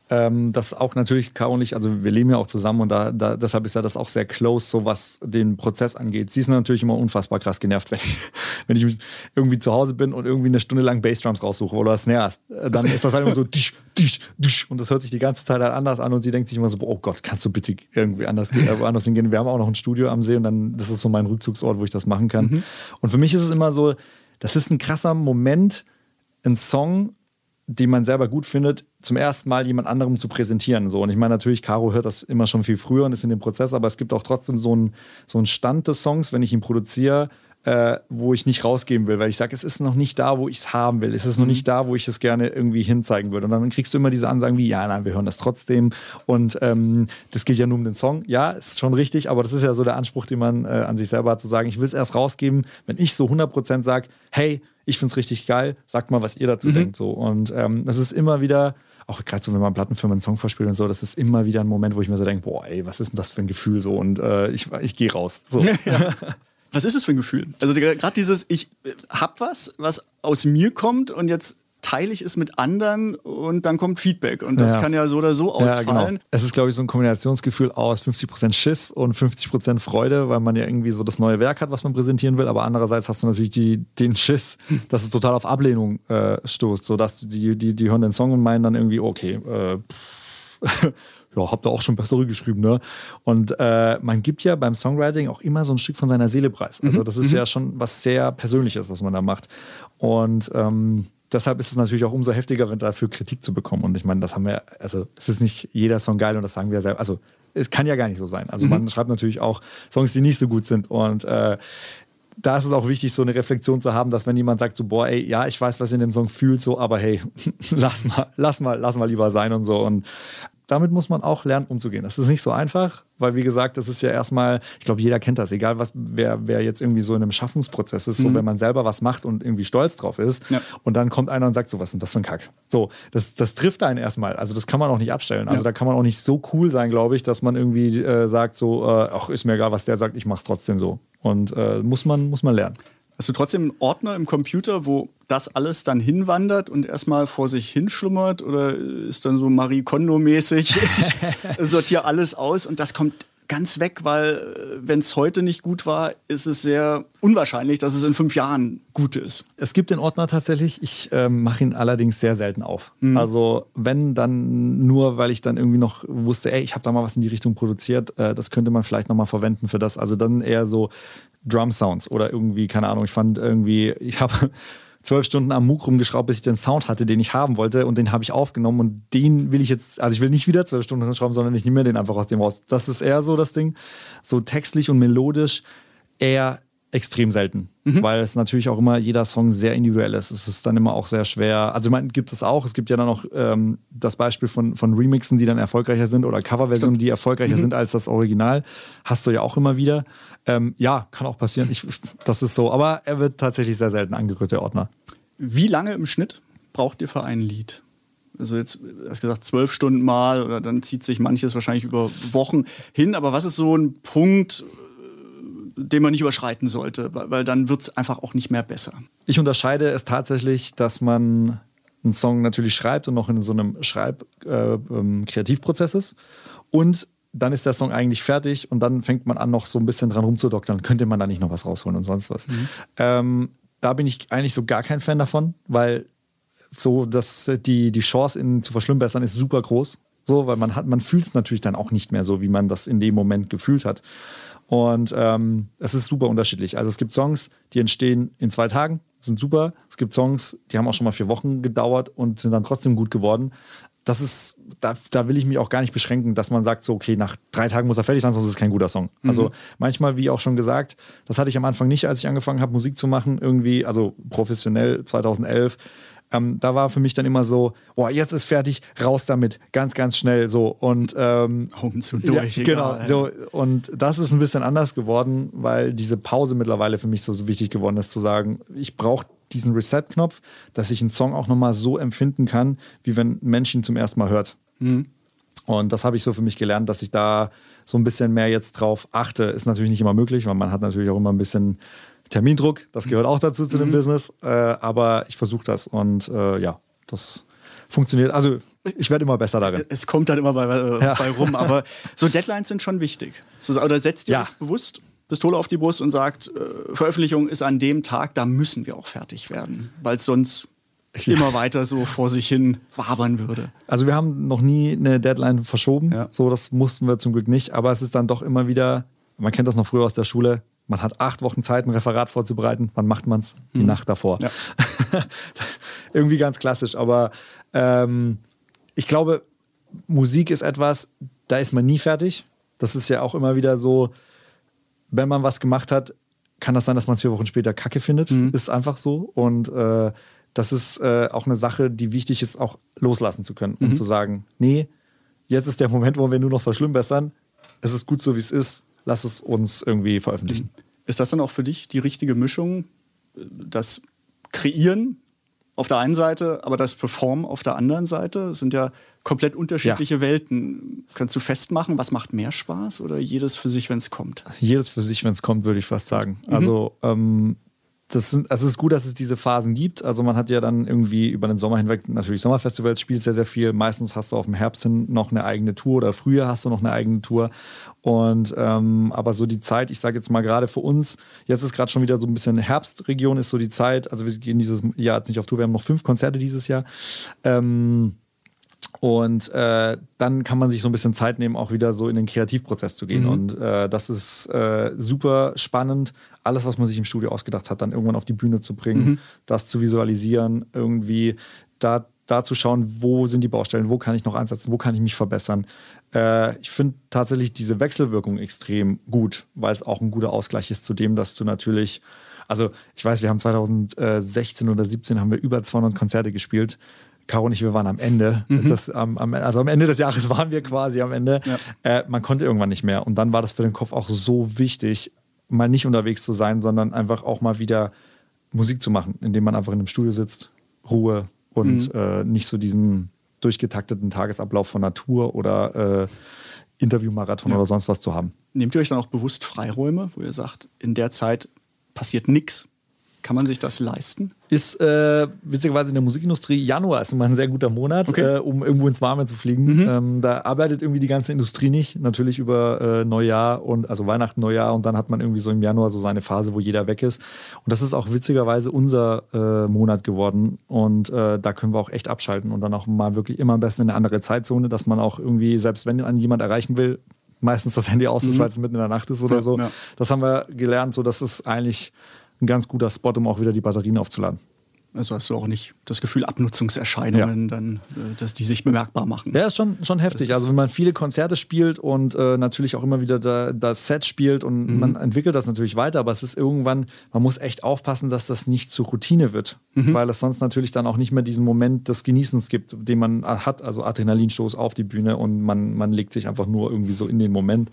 Speaker 1: Ähm, das auch natürlich Caro und ich, also wir leben ja auch zusammen und da, da, deshalb ist ja das auch sehr close, so was den Prozess angeht. Sie ist natürlich immer unfassbar krass genervt, wenn ich, wenn ich irgendwie zu Hause bin und irgendwie eine Stunde lang Bassdrums raussuche oder Snare hast. Dann ist das halt immer so disch, disch, disch und das hört sich die ganze Zeit halt anders an und sie denkt sich immer so, oh Gott, kannst du bitte irgendwie anders, äh, woanders hingehen? Wir haben auch noch ein Studio am See und dann, das ist so mein Rückzugsort, wo ich das machen kann. Mhm. Und für mich ist es immer so, das ist ein krasser Moment, ein Song die man selber gut findet, zum ersten Mal jemand anderem zu präsentieren. So. Und ich meine, natürlich, Caro hört das immer schon viel früher und ist in dem Prozess, aber es gibt auch trotzdem so einen so einen Stand des Songs, wenn ich ihn produziere, äh, wo ich nicht rausgeben will, weil ich sage, es ist noch nicht da, wo ich es haben will. Es ist noch mhm. nicht da, wo ich es gerne irgendwie hinzeigen würde. Und dann kriegst du immer diese Ansagen wie, ja, nein, wir hören das trotzdem. Und ähm, das geht ja nur um den Song. Ja, ist schon richtig, aber das ist ja so der Anspruch, den man äh, an sich selber hat, zu sagen, ich will es erst rausgeben, wenn ich so 100% sage, hey, ich finde es richtig geil, sagt mal, was ihr dazu mhm. denkt. So. Und ähm, das ist immer wieder, auch gerade so, wenn man Plattenfirmen einen Song vorspielt und so, das ist immer wieder ein Moment, wo ich mir so denke, boah, ey, was ist denn das für ein Gefühl so? Und äh, ich, ich gehe raus. So. Ja.
Speaker 3: Was ist es für ein Gefühl? Also gerade dieses, ich äh, hab was, was aus mir kommt und jetzt teile ich es mit anderen und dann kommt Feedback. Und das ja. kann ja so oder so ausfallen. Ja, genau.
Speaker 1: Es ist, glaube ich, so ein Kombinationsgefühl aus 50% Schiss und 50% Freude, weil man ja irgendwie so das neue Werk hat, was man präsentieren will. Aber andererseits hast du natürlich die, den Schiss, dass es total auf Ablehnung äh, stoßt. Sodass die, die, die hören den Song und meinen dann irgendwie, okay, äh, ja, habt ihr auch schon bessere geschrieben, ne? Und äh, man gibt ja beim Songwriting auch immer so ein Stück von seiner Seele preis. Also mhm. das ist mhm. ja schon was sehr Persönliches, was man da macht. Und ähm, deshalb ist es natürlich auch umso heftiger, wenn dafür Kritik zu bekommen. Und ich meine, das haben wir, also es ist nicht jeder Song geil und das sagen wir selber. Also es kann ja gar nicht so sein. Also mhm. man schreibt natürlich auch Songs, die nicht so gut sind. Und äh, da ist es auch wichtig, so eine Reflexion zu haben, dass wenn jemand sagt, so, boah, ey, ja, ich weiß, was ihr in dem Song fühlt, so, aber hey, lass mal, lass mal, lass mal lieber sein und so. Und damit muss man auch lernen, umzugehen. Das ist nicht so einfach, weil wie gesagt, das ist ja erstmal, ich glaube, jeder kennt das, egal was, wer, wer jetzt irgendwie so in einem Schaffungsprozess ist, mhm. so wenn man selber was macht und irgendwie stolz drauf ist ja. und dann kommt einer und sagt so, was ist denn das für ein Kack? So, das, das trifft einen erstmal. Also das kann man auch nicht abstellen. Also ja. da kann man auch nicht so cool sein, glaube ich, dass man irgendwie äh, sagt so, äh, ach, ist mir egal, was der sagt, ich mach's trotzdem so. Und äh, muss man, muss man lernen.
Speaker 3: Hast du trotzdem einen Ordner im Computer, wo das alles dann hinwandert und erstmal vor sich hinschlummert? Oder ist dann so Marie Kondo-mäßig, ich sortiere alles aus und das kommt ganz weg, weil äh, wenn es heute nicht gut war, ist es sehr unwahrscheinlich, dass es in fünf Jahren gut ist.
Speaker 1: Es gibt den Ordner tatsächlich, ich äh, mache ihn allerdings sehr selten auf. Mhm. Also wenn, dann nur, weil ich dann irgendwie noch wusste, ey, ich habe da mal was in die Richtung produziert, äh, das könnte man vielleicht nochmal verwenden für das. Also dann eher so Drum Sounds oder irgendwie, keine Ahnung, ich fand irgendwie, ich habe zwölf Stunden am MOOC rumgeschraubt, bis ich den Sound hatte, den ich haben wollte und den habe ich aufgenommen und den will ich jetzt, also ich will nicht wieder zwölf Stunden schrauben, sondern ich nehme mir den einfach aus dem raus. Das ist eher so das Ding, so textlich und melodisch eher extrem selten, mhm. weil es natürlich auch immer jeder Song sehr individuell ist. Es ist dann immer auch sehr schwer. Also, ich meine, gibt es auch. Es gibt ja dann auch ähm, das Beispiel von, von Remixen, die dann erfolgreicher sind oder Coverversionen, die erfolgreicher mhm. sind als das Original. Hast du ja auch immer wieder. Ähm, ja, kann auch passieren. Ich, das ist so. Aber er wird tatsächlich sehr selten angerührt, der Ordner.
Speaker 3: Wie lange im Schnitt braucht ihr für ein Lied? Also jetzt, du hast gesagt, zwölf Stunden mal oder dann zieht sich manches wahrscheinlich über Wochen hin. Aber was ist so ein Punkt, den man nicht überschreiten sollte, weil dann wird es einfach auch nicht mehr besser.
Speaker 1: Ich unterscheide es tatsächlich, dass man einen Song natürlich schreibt und noch in so einem Schreib-Kreativprozess äh, ähm, ist. Und dann ist der Song eigentlich fertig und dann fängt man an, noch so ein bisschen dran rumzudoktern. Könnte man da nicht noch was rausholen und sonst was. Mhm. Ähm, da bin ich eigentlich so gar kein Fan davon, weil so dass die, die Chance, ihn zu verschlimmbessern, ist super groß. So, weil man hat, man fühlt es natürlich dann auch nicht mehr so, wie man das in dem Moment gefühlt hat. Und ähm, es ist super unterschiedlich. Also es gibt Songs, die entstehen in zwei Tagen, sind super. Es gibt Songs, die haben auch schon mal vier Wochen gedauert und sind dann trotzdem gut geworden. Das ist, da, da will ich mich auch gar nicht beschränken, dass man sagt, so, okay, nach drei Tagen muss er fertig sein, sonst ist es kein guter Song. Mhm. Also manchmal, wie auch schon gesagt, das hatte ich am Anfang nicht, als ich angefangen habe, Musik zu machen, irgendwie, also professionell 2011 ähm, da war für mich dann immer so, boah, jetzt ist fertig, raus damit, ganz, ganz schnell so. Und ähm,
Speaker 3: Augen zu durch.
Speaker 1: Ja, genau. So, und das ist ein bisschen anders geworden, weil diese Pause mittlerweile für mich so, so wichtig geworden ist, zu sagen, ich brauche diesen Reset-Knopf, dass ich einen Song auch nochmal so empfinden kann, wie wenn ein Mensch ihn zum ersten Mal hört. Mhm. Und das habe ich so für mich gelernt, dass ich da so ein bisschen mehr jetzt drauf achte. Ist natürlich nicht immer möglich, weil man hat natürlich auch immer ein bisschen Termindruck, das gehört auch dazu zu dem mhm. Business, äh, aber ich versuche das und äh, ja, das funktioniert. Also ich werde immer besser darin.
Speaker 3: Es kommt dann immer bei, äh, ja. bei rum, aber so Deadlines sind schon wichtig. So, oder setzt ihr ja. bewusst Pistole auf die Brust und sagt, äh, Veröffentlichung ist an dem Tag, da müssen wir auch fertig werden, weil es sonst immer weiter so vor sich hin wabern würde.
Speaker 1: Also wir haben noch nie eine Deadline verschoben, ja. so das mussten wir zum Glück nicht, aber es ist dann doch immer wieder, man kennt das noch früher aus der Schule, man hat acht Wochen Zeit, ein Referat vorzubereiten. Wann macht man es? Die mhm. Nacht davor. Ja. Irgendwie ganz klassisch. Aber ähm, ich glaube, Musik ist etwas, da ist man nie fertig. Das ist ja auch immer wieder so, wenn man was gemacht hat, kann das sein, dass man es vier Wochen später Kacke findet. Mhm. Ist einfach so. Und äh, das ist äh, auch eine Sache, die wichtig ist, auch loslassen zu können mhm. und zu sagen, nee, jetzt ist der Moment, wo wir nur noch verschlimmbessern. Es ist gut so, wie es ist lass es uns irgendwie veröffentlichen.
Speaker 3: Ist das dann auch für dich die richtige Mischung? Das Kreieren auf der einen Seite, aber das Performen auf der anderen Seite das sind ja komplett unterschiedliche ja. Welten. Kannst du festmachen, was macht mehr Spaß oder jedes für sich, wenn es kommt?
Speaker 1: Jedes für sich, wenn es kommt, würde ich fast sagen. Mhm. Also ähm, das sind, also es ist gut, dass es diese Phasen gibt. Also man hat ja dann irgendwie über den Sommer hinweg natürlich Sommerfestivals, spielt sehr, sehr viel. Meistens hast du auf dem Herbst hin noch eine eigene Tour oder früher hast du noch eine eigene Tour. Und ähm, aber so die Zeit, ich sage jetzt mal gerade für uns, jetzt ist gerade schon wieder so ein bisschen Herbstregion, ist so die Zeit. Also wir gehen dieses Jahr jetzt nicht auf Tour, wir haben noch fünf Konzerte dieses Jahr. Ähm, und äh, dann kann man sich so ein bisschen Zeit nehmen, auch wieder so in den Kreativprozess zu gehen. Mhm. Und äh, das ist äh, super spannend, alles, was man sich im Studio ausgedacht hat, dann irgendwann auf die Bühne zu bringen, mhm. das zu visualisieren, irgendwie da, da zu schauen, wo sind die Baustellen, wo kann ich noch ansetzen, wo kann ich mich verbessern. Äh, ich finde tatsächlich diese Wechselwirkung extrem gut, weil es auch ein guter Ausgleich ist zu dem, dass du natürlich also ich weiß, wir haben 2016 oder 2017 haben wir über 200 Konzerte gespielt Caro und ich, wir waren am Ende. Mhm. Das, am, am, also am Ende des Jahres waren wir quasi am Ende. Ja. Äh, man konnte irgendwann nicht mehr. Und dann war das für den Kopf auch so wichtig, mal nicht unterwegs zu sein, sondern einfach auch mal wieder Musik zu machen, indem man einfach in einem Studio sitzt, Ruhe und mhm. äh, nicht so diesen durchgetakteten Tagesablauf von Natur oder äh, Interviewmarathon ja. oder sonst was zu haben.
Speaker 3: Nehmt ihr euch dann auch bewusst Freiräume, wo ihr sagt, in der Zeit passiert nichts? Kann man sich das leisten?
Speaker 1: Ist äh, witzigerweise in der Musikindustrie Januar ist immer ein sehr guter Monat, okay. äh, um irgendwo ins Warme zu fliegen. Mhm. Ähm, da arbeitet irgendwie die ganze Industrie nicht. Natürlich über äh, Neujahr und also Weihnachten, Neujahr und dann hat man irgendwie so im Januar so seine Phase, wo jeder weg ist. Und das ist auch witzigerweise unser äh, Monat geworden. Und äh, da können wir auch echt abschalten und dann auch mal wirklich immer am besten in eine andere Zeitzone, dass man auch irgendwie, selbst wenn man jemand erreichen will, meistens das Handy aus ist, mhm. weil es mitten in der Nacht ist oder ja, so. Ja. Das haben wir gelernt, so dass es eigentlich ein ganz guter Spot, um auch wieder die Batterien aufzuladen.
Speaker 3: Also hast du auch nicht das Gefühl, Abnutzungserscheinungen, ja. dann, äh, dass die sich bemerkbar machen.
Speaker 1: Ja, ist schon, schon heftig. Also wenn man viele Konzerte spielt und äh, natürlich auch immer wieder da, das Set spielt und mhm. man entwickelt das natürlich weiter, aber es ist irgendwann, man muss echt aufpassen, dass das nicht zur Routine wird, mhm. weil es sonst natürlich dann auch nicht mehr diesen Moment des Genießens gibt, den man hat, also Adrenalinstoß auf die Bühne und man, man legt sich einfach nur irgendwie so in den Moment.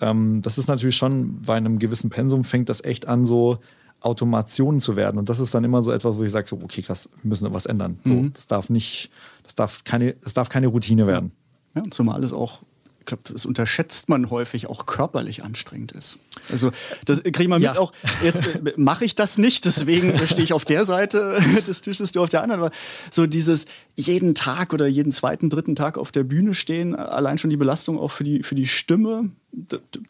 Speaker 1: Ähm, das ist natürlich schon bei einem gewissen Pensum fängt das echt an so Automationen zu werden. Und das ist dann immer so etwas, wo ich sage, so, okay, krass, wir müssen da was ändern. So, mhm. das darf nicht, das darf keine, das darf keine Routine werden.
Speaker 3: Ja, und zumal es auch ich glaube, das unterschätzt man häufig, auch körperlich anstrengend ist. Also das kriege man ja. mit auch, jetzt äh, mache ich das nicht, deswegen stehe ich auf der Seite des Tisches, du auf der anderen. Aber so dieses jeden Tag oder jeden zweiten, dritten Tag auf der Bühne stehen, allein schon die Belastung auch für die, für die Stimme,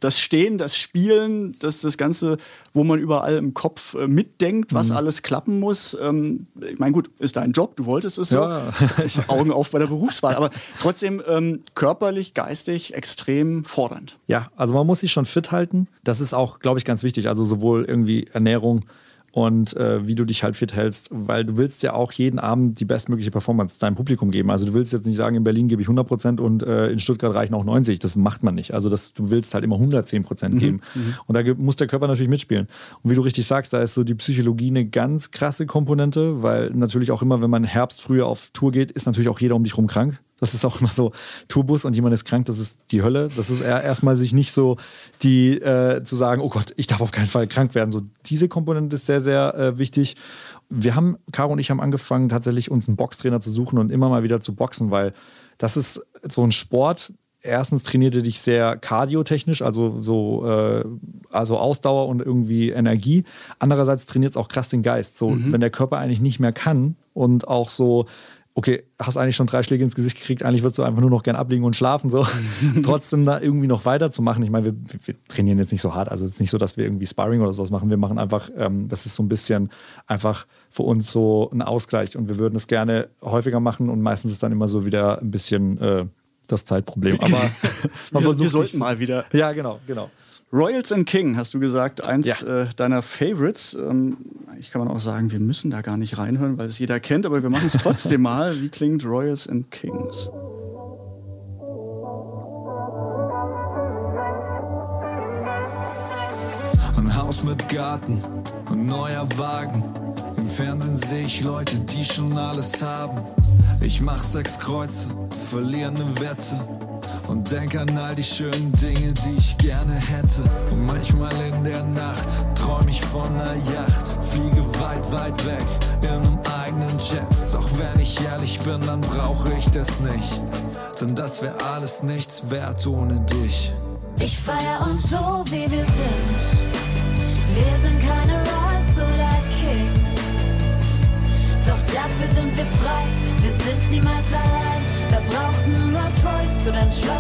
Speaker 3: das Stehen, das Spielen, das das Ganze, wo man überall im Kopf äh, mitdenkt, was mhm. alles klappen muss. Ähm, ich meine, gut, ist dein Job, du wolltest es so. Ja. Augen auf bei der Berufswahl, aber trotzdem ähm, körperlich, geistig extrem fordernd.
Speaker 1: Ja, also man muss sich schon fit halten. Das ist auch, glaube ich, ganz wichtig. Also sowohl irgendwie Ernährung, und äh, wie du dich halt fit hältst, weil du willst ja auch jeden Abend die bestmögliche Performance deinem Publikum geben. Also du willst jetzt nicht sagen, in Berlin gebe ich 100 Prozent und äh, in Stuttgart reichen auch 90. Das macht man nicht. Also das, du willst halt immer 110 Prozent mhm, geben. Mhm. Und da muss der Körper natürlich mitspielen. Und wie du richtig sagst, da ist so die Psychologie eine ganz krasse Komponente, weil natürlich auch immer, wenn man Herbst früher auf Tour geht, ist natürlich auch jeder um dich rum krank. Das ist auch immer so, Tourbus und jemand ist krank, das ist die Hölle. Das ist erstmal sich nicht so die äh, zu sagen, oh Gott, ich darf auf keinen Fall krank werden. So diese Komponente ist sehr, sehr äh, wichtig. Wir haben, Caro und ich haben angefangen, tatsächlich uns einen Boxtrainer zu suchen und immer mal wieder zu boxen, weil das ist so ein Sport, erstens trainiert er dich sehr kardiotechnisch, also so äh, also Ausdauer und irgendwie Energie. Andererseits trainiert es auch krass den Geist. So, mhm. wenn der Körper eigentlich nicht mehr kann und auch so okay, hast eigentlich schon drei Schläge ins Gesicht gekriegt, eigentlich würdest du einfach nur noch gern abliegen und schlafen, so. Trotzdem da irgendwie noch weiterzumachen. Ich meine, wir, wir, trainieren jetzt nicht so hart, also es ist nicht so, dass wir irgendwie Sparring oder sowas machen. Wir machen einfach, ähm, das ist so ein bisschen einfach für uns so ein Ausgleich und wir würden es gerne häufiger machen und meistens ist dann immer so wieder ein bisschen äh, das Zeitproblem. Aber
Speaker 3: man wir, versucht wir sollten sich, mal wieder.
Speaker 1: Ja, genau, genau.
Speaker 3: Royals and King, hast du gesagt, eins ja. äh, deiner Favorites. Ähm, ich kann man auch sagen, wir müssen da gar nicht reinhören, weil es jeder kennt, aber wir machen es trotzdem mal. Wie klingt Royals and Kings?
Speaker 4: Ein Haus mit Garten und neuer Wagen. Im Fernsehen sehe ich Leute, die schon alles haben. Ich mach sechs Kreuze, verliere eine Wette und denk an all die schönen Dinge, die ich gerne hätte. Und manchmal in der Nacht träum ich von einer Yacht, fliege weit, weit weg in einem eigenen Jet. Doch wenn ich ehrlich bin, dann brauche ich das nicht, denn das wäre alles nichts wert ohne dich.
Speaker 5: Ich feier uns so, wie wir sind. Wir sind keine Royals oder Kings. Doch dafür sind wir frei, wir sind niemals allein. Wer braucht einen Rolls Royce oder ein Schloss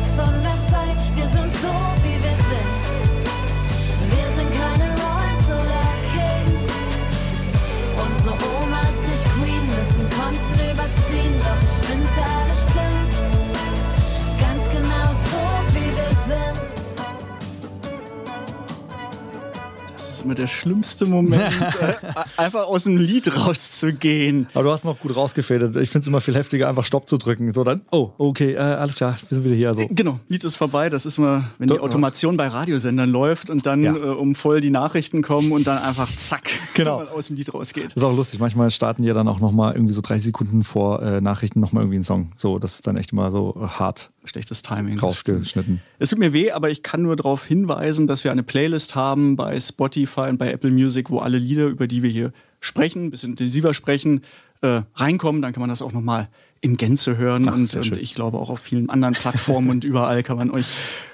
Speaker 3: immer der schlimmste Moment, äh, einfach aus dem Lied rauszugehen.
Speaker 1: Aber du hast noch gut rausgefädelt. Ich finde es immer viel heftiger, einfach Stopp zu drücken. So dann, oh, okay, äh, alles klar, wir sind wieder hier. So.
Speaker 3: Genau, Lied ist vorbei. Das ist immer, wenn die Automation bei Radiosendern läuft und dann
Speaker 1: Ja.
Speaker 3: äh, um voll die Nachrichten kommen und dann einfach zack,
Speaker 1: Genau.
Speaker 3: aus dem Lied rausgeht.
Speaker 1: Das ist auch lustig. Manchmal starten die ja dann auch nochmal irgendwie so 30 Sekunden vor äh, Nachrichten nochmal irgendwie einen Song. So, das ist dann echt immer so äh, hart
Speaker 3: Schlechtes Timing.
Speaker 1: rausgeschnitten.
Speaker 3: Es tut mir weh, aber ich kann nur darauf hinweisen, dass wir eine Playlist haben bei Spotify und bei Apple Music, wo alle Lieder, über die wir hier sprechen, ein bisschen intensiver sprechen, äh, reinkommen. Dann kann man das auch nochmal in Gänze hören.
Speaker 1: Ach,
Speaker 3: und, und ich glaube auch auf vielen anderen Plattformen und überall kann man euch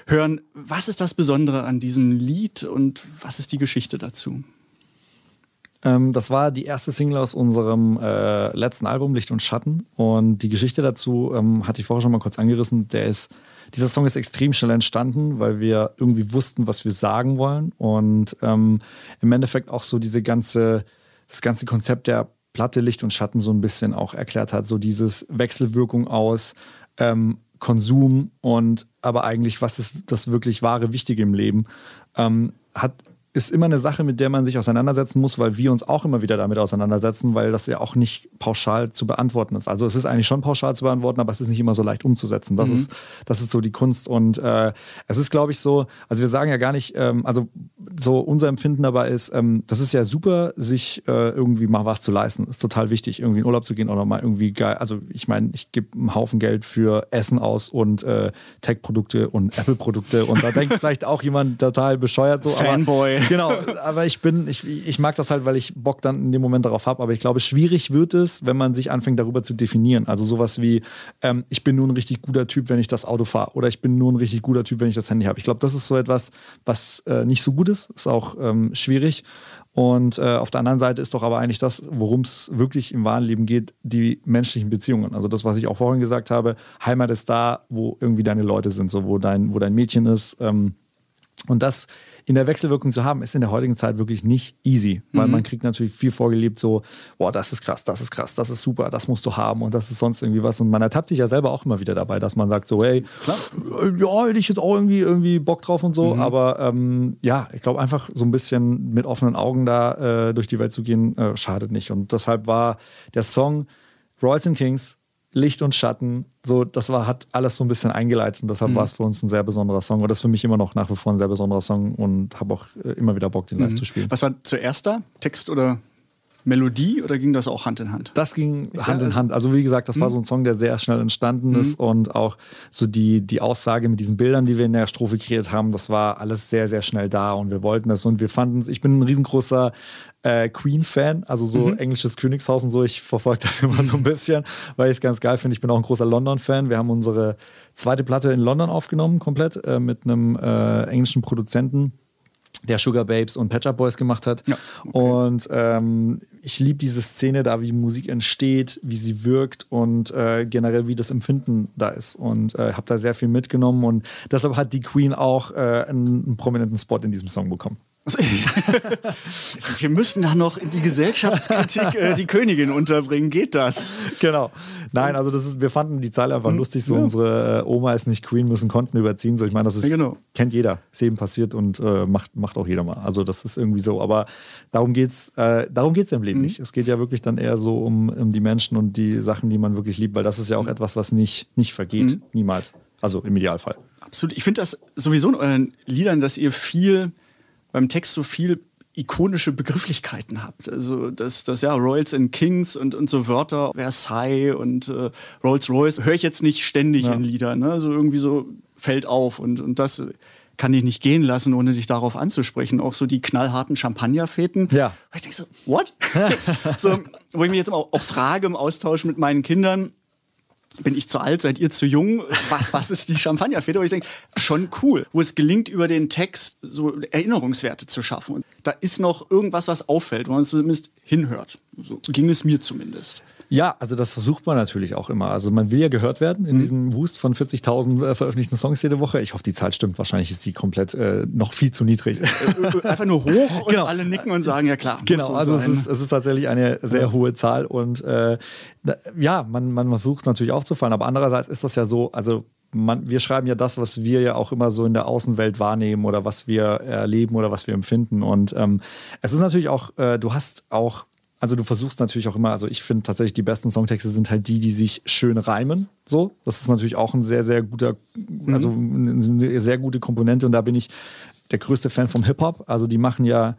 Speaker 3: hören. Was ist das Besondere an diesem Lied und was ist die Geschichte dazu?
Speaker 1: Ähm, das war die erste Single aus unserem äh, letzten Album Licht und Schatten. Und die Geschichte dazu ähm, hatte ich vorher schon mal kurz angerissen. Der ist, dieser Song ist extrem schnell entstanden, weil wir irgendwie wussten, was wir sagen wollen. Und ähm, im Endeffekt auch so diese ganze, das ganze Konzept der Platte Licht und Schatten so ein bisschen auch erklärt hat. So dieses Wechselwirkung aus ähm, Konsum und aber eigentlich, was ist das wirklich wahre Wichtige im Leben, ähm, hat ist immer eine Sache, mit der man sich auseinandersetzen muss, weil wir uns auch immer wieder damit auseinandersetzen, weil das ja auch nicht pauschal zu beantworten ist. Also es ist eigentlich schon pauschal zu beantworten, aber es ist nicht immer so leicht umzusetzen. Das, ist, das ist so die Kunst. Und äh, es ist, glaube ich, so, also wir sagen ja gar nicht, ähm, also so unser Empfinden dabei ist, ähm, das ist ja super, sich äh, irgendwie mal was zu leisten. Ist total wichtig, irgendwie in Urlaub zu gehen oder mal irgendwie geil. Also ich meine, ich gebe einen Haufen Geld für Essen aus und äh, Tech-Produkte und Apple-Produkte und da denkt vielleicht auch jemand total bescheuert so.
Speaker 3: Fanboy.
Speaker 1: Aber, genau, aber ich bin, ich, ich mag das halt, weil ich Bock dann in dem Moment darauf habe. Aber ich glaube, schwierig wird es, wenn man sich anfängt, darüber zu definieren. Also sowas wie, ähm, ich bin nur ein richtig guter Typ, wenn ich das Auto fahre. Oder ich bin nur ein richtig guter Typ, wenn ich das Handy habe. Ich glaube, das ist so etwas, was äh, nicht so gut ist. Ist auch ähm, schwierig. Und äh, auf der anderen Seite ist doch aber eigentlich das, worum es wirklich im wahren Leben geht, die menschlichen Beziehungen. Also das, was ich auch vorhin gesagt habe, Heimat ist da, wo irgendwie deine Leute sind, so wo dein, wo dein Mädchen ist. Ähm, und das in der Wechselwirkung zu haben, ist in der heutigen Zeit wirklich nicht easy, weil man kriegt natürlich viel vorgelebt, so, boah, das ist krass, das ist krass, das ist super, das musst du haben und das ist sonst irgendwie was. Und man ertappt sich ja selber auch immer wieder dabei, dass man sagt so, hey, äh, ja, hätte ich jetzt auch irgendwie, irgendwie Bock drauf und so. Aber ähm, ja, ich glaube einfach so ein bisschen mit offenen Augen da äh, durch die Welt zu gehen, äh, schadet nicht. Und deshalb war der Song Royals and Kings Licht und Schatten, so, das war, hat alles so ein bisschen eingeleitet und deshalb war es für uns ein sehr besonderer Song. Und das ist für mich immer noch nach wie vor ein sehr besonderer Song und habe auch äh, immer wieder Bock, den live zu spielen.
Speaker 3: Was war zuerst da? Text oder Melodie oder ging das auch Hand in Hand?
Speaker 1: Das ging Hand in Hand. Also wie gesagt, das war so ein Song, der sehr schnell entstanden ist und auch so die, die Aussage mit diesen Bildern, die wir in der Strophe kreiert haben, das war alles sehr, sehr schnell da und wir wollten das und wir fanden es, ich bin ein riesengroßer äh, Queen-Fan, also so englisches Königshaus und so, ich verfolge das immer so ein bisschen, weil ich es ganz geil finde. Ich bin auch ein großer London-Fan. Wir haben unsere zweite Platte in London aufgenommen, komplett, äh, mit einem äh, englischen Produzenten der Sugar Babes und Patch Up Boys gemacht hat.
Speaker 3: Ja,
Speaker 1: Und ähm, ich liebe diese Szene da, wie Musik entsteht, wie sie wirkt und äh, generell wie das Empfinden da ist. Und äh, habe da sehr viel mitgenommen und deshalb hat die Queen auch äh, einen, einen prominenten Spot in diesem Song bekommen.
Speaker 3: Wir müssen da noch in die Gesellschaftskritik äh, die Königin unterbringen. Geht das?
Speaker 1: Genau. Nein, also das ist, wir fanden die Zeile einfach lustig. So unsere äh, Oma ist nicht Queen, müssen Konten überziehen. So, ich meine, das ist
Speaker 3: Ja, genau.
Speaker 1: kennt jeder, ist eben passiert und äh, macht, macht auch jeder mal. Also das ist irgendwie so. Aber darum geht's, äh, darum geht's im Leben nicht. Es geht ja wirklich dann eher so um, um die Menschen und die Sachen, die man wirklich liebt, weil das ist ja auch etwas, was nicht, nicht vergeht. Niemals. Also im Idealfall.
Speaker 3: Absolut. Ich finde das sowieso in euren Liedern, dass ihr viel beim Text so viel ikonische Begrifflichkeiten habt. Also das, das ja Royals and Kings und, und so Wörter, Versailles und äh, Rolls Royce höre ich jetzt nicht ständig
Speaker 1: Ja.
Speaker 3: in Liedern. Ne? So irgendwie so fällt auf und, und das kann ich nicht gehen lassen, ohne dich darauf anzusprechen. Auch so die knallharten Champagnerfeten.
Speaker 1: Ja.
Speaker 3: Wo ich denke so, what? so, wo ich mich jetzt auch, auch frage im Austausch mit meinen Kindern, bin ich zu alt, seid ihr zu jung? Was, was ist die Champagnerfete? Und ich denke, schon cool, wo es gelingt, über den Text so Erinnerungswerte zu schaffen. Und da ist noch irgendwas, was auffällt, wo man zumindest hinhört. So ging es mir zumindest.
Speaker 1: Ja, also das versucht man natürlich auch immer. Also man will ja gehört werden in diesem Wust von 40.000 äh, veröffentlichten Songs jede Woche. Ich hoffe, die Zahl stimmt. Wahrscheinlich ist die komplett äh, noch viel zu niedrig.
Speaker 3: Einfach nur hoch und
Speaker 1: Genau.
Speaker 3: alle nicken und sagen, ja klar.
Speaker 1: Genau,
Speaker 3: so
Speaker 1: also es ist, es ist tatsächlich eine sehr hohe Zahl und äh, ja, man, man versucht natürlich aufzufallen, aber andererseits ist das ja so, also man, wir schreiben ja das, was wir ja auch immer so in der Außenwelt wahrnehmen oder was wir erleben oder was wir empfinden. Und ähm, es ist natürlich auch, äh, du hast auch also du versuchst natürlich auch immer, also ich finde tatsächlich die besten Songtexte sind halt die, die sich schön reimen. So, das ist natürlich auch ein sehr, sehr guter, also eine sehr gute Komponente und da bin ich der größte Fan vom Hip-Hop. Also die machen ja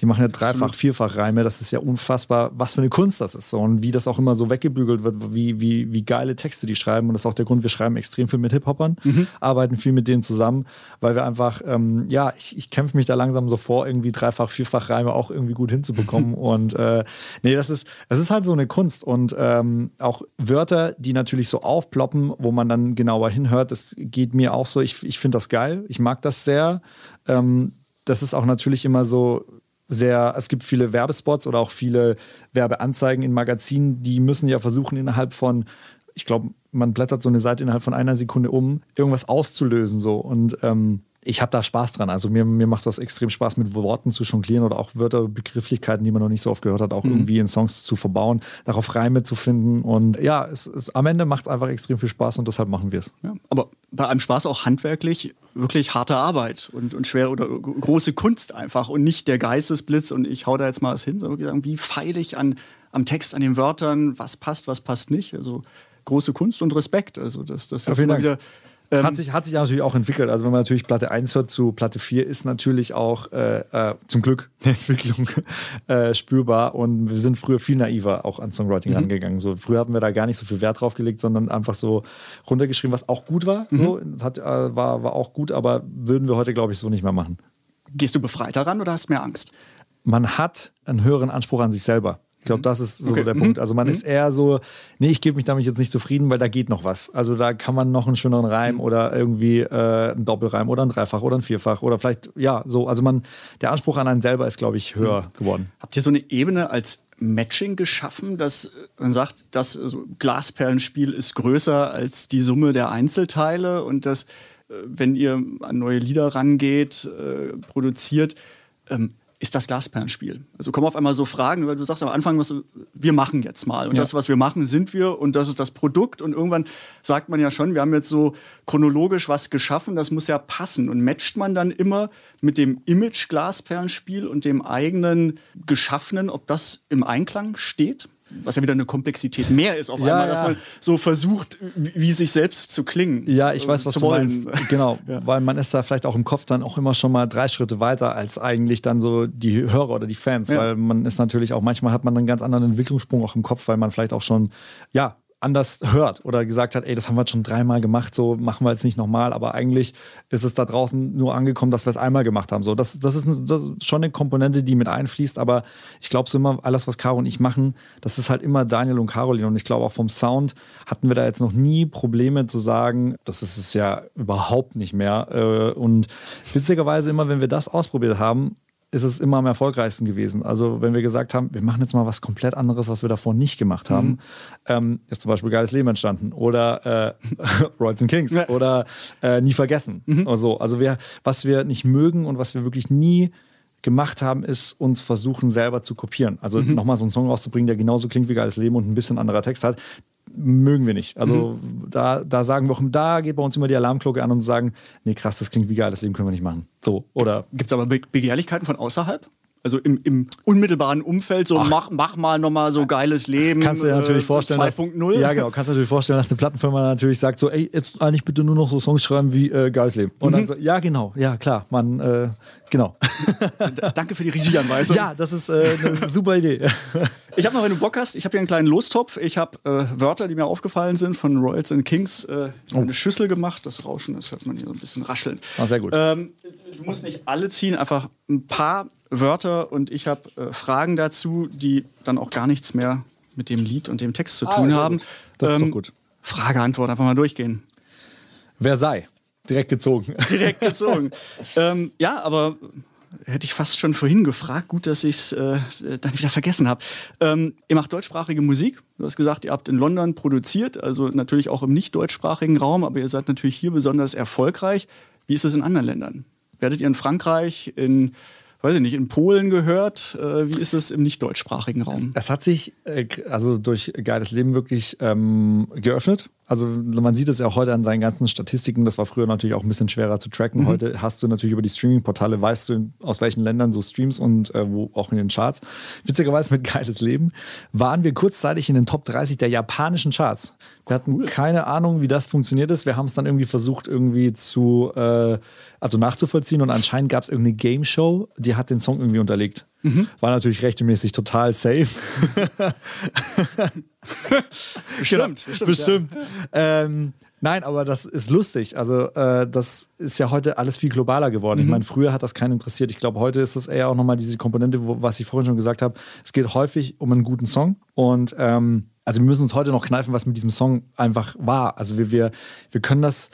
Speaker 1: die machen ja dreifach, vierfach Reime. Das ist ja unfassbar, was für eine Kunst das ist. So. Und wie das auch immer so weggebügelt wird, wie, wie, wie geile Texte die schreiben. Und das ist auch der Grund, wir schreiben extrem viel mit Hip-Hopern, mhm. arbeiten viel mit denen zusammen, weil wir einfach, ähm, ja, ich, ich kämpfe mich da langsam so vor, irgendwie dreifach, vierfach Reime auch irgendwie gut hinzubekommen. und äh, nee, das ist, es ist halt so eine Kunst. Und ähm, auch Wörter, die natürlich so aufploppen, wo man dann genauer hinhört, das geht mir auch so. Ich, ich finde das geil. Ich mag das sehr. Ähm, das ist auch natürlich immer so, sehr, es gibt viele Werbespots oder auch viele Werbeanzeigen in Magazinen, die müssen ja versuchen, innerhalb von, ich glaube, man blättert so eine Seite innerhalb von einer Sekunde um, irgendwas auszulösen. So. Und ähm, ich habe da Spaß dran. Also mir, mir macht das extrem Spaß, mit Worten zu jonglieren oder auch Wörter, Begrifflichkeiten, die man noch nicht so oft gehört hat, auch mhm. irgendwie in Songs zu verbauen, darauf Reime zu finden. Und ja, es, es, am Ende macht es einfach extrem viel Spaß und deshalb machen wir es. Ja,
Speaker 3: aber bei einem Spaß auch handwerklich wirklich harte Arbeit und, und schwere oder große Kunst einfach und nicht der Geistesblitz und ich hau da jetzt mal was hin, sondern sagen, wie feile ich an, am Text, an den Wörtern, was passt, was passt nicht. Also große Kunst und Respekt. Also das, das ist immer wieder
Speaker 1: hat, sich, hat sich natürlich auch entwickelt. Also wenn man natürlich Platte 1 hört zu Platte 4, ist natürlich auch äh, äh, zum Glück eine Entwicklung äh, spürbar. Und wir sind früher viel naiver auch an Songwriting mhm. rangegangen. So, früher hatten wir da gar nicht so viel Wert drauf gelegt, sondern einfach so runtergeschrieben, was auch gut war. Mhm. So, das hat, äh, war, war auch gut, aber würden wir heute, glaube ich, so nicht mehr machen.
Speaker 3: Gehst du befreit daran oder hast du mehr Angst?
Speaker 1: Man hat einen höheren Anspruch an sich selber. Ich glaube, das ist so okay. der Punkt. Also man mhm. ist eher so, nee, ich gebe mich damit jetzt nicht zufrieden, weil da geht noch was. Also da kann man noch einen schöneren Reim mhm. oder irgendwie äh, einen Doppelreim oder ein Dreifach oder ein Vierfach oder vielleicht, ja, so. Also man, der Anspruch an einen selber ist, glaube ich, höher mhm. geworden.
Speaker 3: Habt ihr so eine Ebene als Matching geschaffen, dass man sagt, das also Glasperlenspiel ist größer als die Summe der Einzelteile und dass, äh, wenn ihr an neue Lieder rangeht, äh, produziert, ähm, ist das Glasperlenspiel. Also kommen auf einmal so Fragen, weil du sagst am Anfang, was, wir machen jetzt mal. Und ja. das, was wir machen, sind wir und das ist das Produkt. Und irgendwann sagt man ja schon, wir haben jetzt so chronologisch was geschaffen, das muss ja passen. Und matcht man dann immer mit dem Image Glasperlenspiel und dem eigenen Geschaffenen, ob das im Einklang steht? Was ja wieder eine Komplexität mehr ist auf ja, einmal, ja. dass man so versucht, wie, wie, sich selbst zu klingen.
Speaker 1: Ja, ich weiß, was du wollen. meinst. Genau, ja. weil man ist da vielleicht auch im Kopf dann auch immer schon mal drei Schritte weiter als eigentlich dann so die Hörer oder die Fans, weil man ist natürlich auch, manchmal hat man einen ganz anderen Entwicklungssprung auch im Kopf, weil man vielleicht auch schon, ja, anders hört oder gesagt hat, ey, das haben wir jetzt schon dreimal gemacht, so machen wir jetzt nicht nochmal, aber eigentlich ist es da draußen nur angekommen, dass wir es einmal gemacht haben. So, das, das, ist, das ist schon eine Komponente, die mit einfließt, aber ich glaube so immer, alles, was Caro und ich machen, das ist halt immer Daniel und Caroline. Und ich glaube auch vom Sound hatten wir da jetzt noch nie Probleme zu sagen, das ist es ja überhaupt nicht mehr. Äh, und witzigerweise immer, wenn wir das ausprobiert haben, ist es immer am erfolgreichsten gewesen. Also wenn wir gesagt haben, wir machen jetzt mal was komplett anderes, was wir davor nicht gemacht haben, mhm. ähm, ist zum Beispiel Geiles Leben entstanden oder äh, Royals and Kings ja. oder äh, Nie vergessen. Mhm. Also, also wir, was wir nicht mögen und was wir wirklich nie gemacht haben, ist uns versuchen selber zu kopieren. Also mhm. nochmal so einen Song rauszubringen, der genauso klingt wie Geiles Leben und ein bisschen anderer Text hat mögen wir nicht. Also mhm. da, da sagen wir auch, da geht bei uns immer die Alarmglocke an und sagen, nee krass, das klingt wie geil, das Leben können wir nicht machen. So, oder.
Speaker 3: Gibt es aber Begehrlichkeiten von außerhalb? Also im, im unmittelbaren Umfeld, so mach, mach mal nochmal so geiles Leben.
Speaker 1: Kannst du dir natürlich äh, vorstellen. 2.0. Ja, genau. Kannst du natürlich vorstellen, dass eine Plattenfirma natürlich sagt, so, ey, jetzt eigentlich bitte nur noch so Songs schreiben wie äh, Geiles Leben. Und mhm. dann so, ja, genau, ja, klar, man, äh, genau.
Speaker 3: Danke für die Regieanweisung.
Speaker 1: Ja, das ist äh, eine super Idee.
Speaker 3: ich habe noch, wenn du Bock hast, ich habe hier einen kleinen Lostopf. Ich habe äh, Wörter, die mir aufgefallen sind von Royals and Kings, äh, oh. eine Schüssel gemacht. Das Rauschen, das hört man hier so ein bisschen rascheln.
Speaker 1: Ah, sehr gut.
Speaker 3: Ähm, du musst nicht alle ziehen, einfach ein paar Wörter und ich habe äh, Fragen dazu, die dann auch gar nichts mehr mit dem Lied und dem Text zu ah, tun haben. Gut.
Speaker 1: Das ähm, ist doch gut.
Speaker 3: Frage, Antwort, einfach mal durchgehen.
Speaker 1: Wer sei? Direkt gezogen.
Speaker 3: Direkt gezogen. ähm, ja, aber hätte ich fast schon vorhin gefragt. Gut, dass ich es äh, dann wieder vergessen habe. Ähm, ihr macht deutschsprachige Musik. Du hast gesagt, ihr habt in London produziert, also natürlich auch im nicht deutschsprachigen Raum, aber ihr seid natürlich hier besonders erfolgreich. Wie ist es in anderen Ländern? Werdet ihr in Frankreich, in weiß ich nicht, in Polen gehört. Äh, wie ist es im nicht deutschsprachigen Raum?
Speaker 1: Es hat sich äh, also durch Geiles Leben wirklich ähm, geöffnet. Also man sieht es ja auch heute an seinen ganzen Statistiken. Das war früher natürlich auch ein bisschen schwerer zu tracken.
Speaker 3: Mhm.
Speaker 1: Heute hast du natürlich über die Streaming-Portale, weißt du, aus welchen Ländern so Streams und äh, wo auch in den Charts. Witzigerweise mit Geiles Leben waren wir kurzzeitig in den Top 30 der japanischen Charts. Wir hatten keine Ahnung, wie das funktioniert ist. Wir haben es dann irgendwie versucht, irgendwie zu, äh, also nachzuvollziehen. Und anscheinend gab es irgendeine Game Show, die hat den Song irgendwie unterlegt.
Speaker 3: Mhm.
Speaker 1: War natürlich rechtmäßig total safe.
Speaker 3: Bestimmt,
Speaker 1: Genau, bestimmt. Ähm, nein, aber das ist lustig. Also, äh, das ist ja heute alles viel globaler geworden.
Speaker 3: Mhm.
Speaker 1: Ich meine, früher hat das keinen interessiert. Ich glaube, heute ist das eher auch nochmal diese Komponente, wo, was ich vorhin schon gesagt habe. Es geht häufig um einen guten Song und ähm, also wir müssen uns heute noch kneifen, was mit diesem Song einfach war. Also wir, wir, wir können das,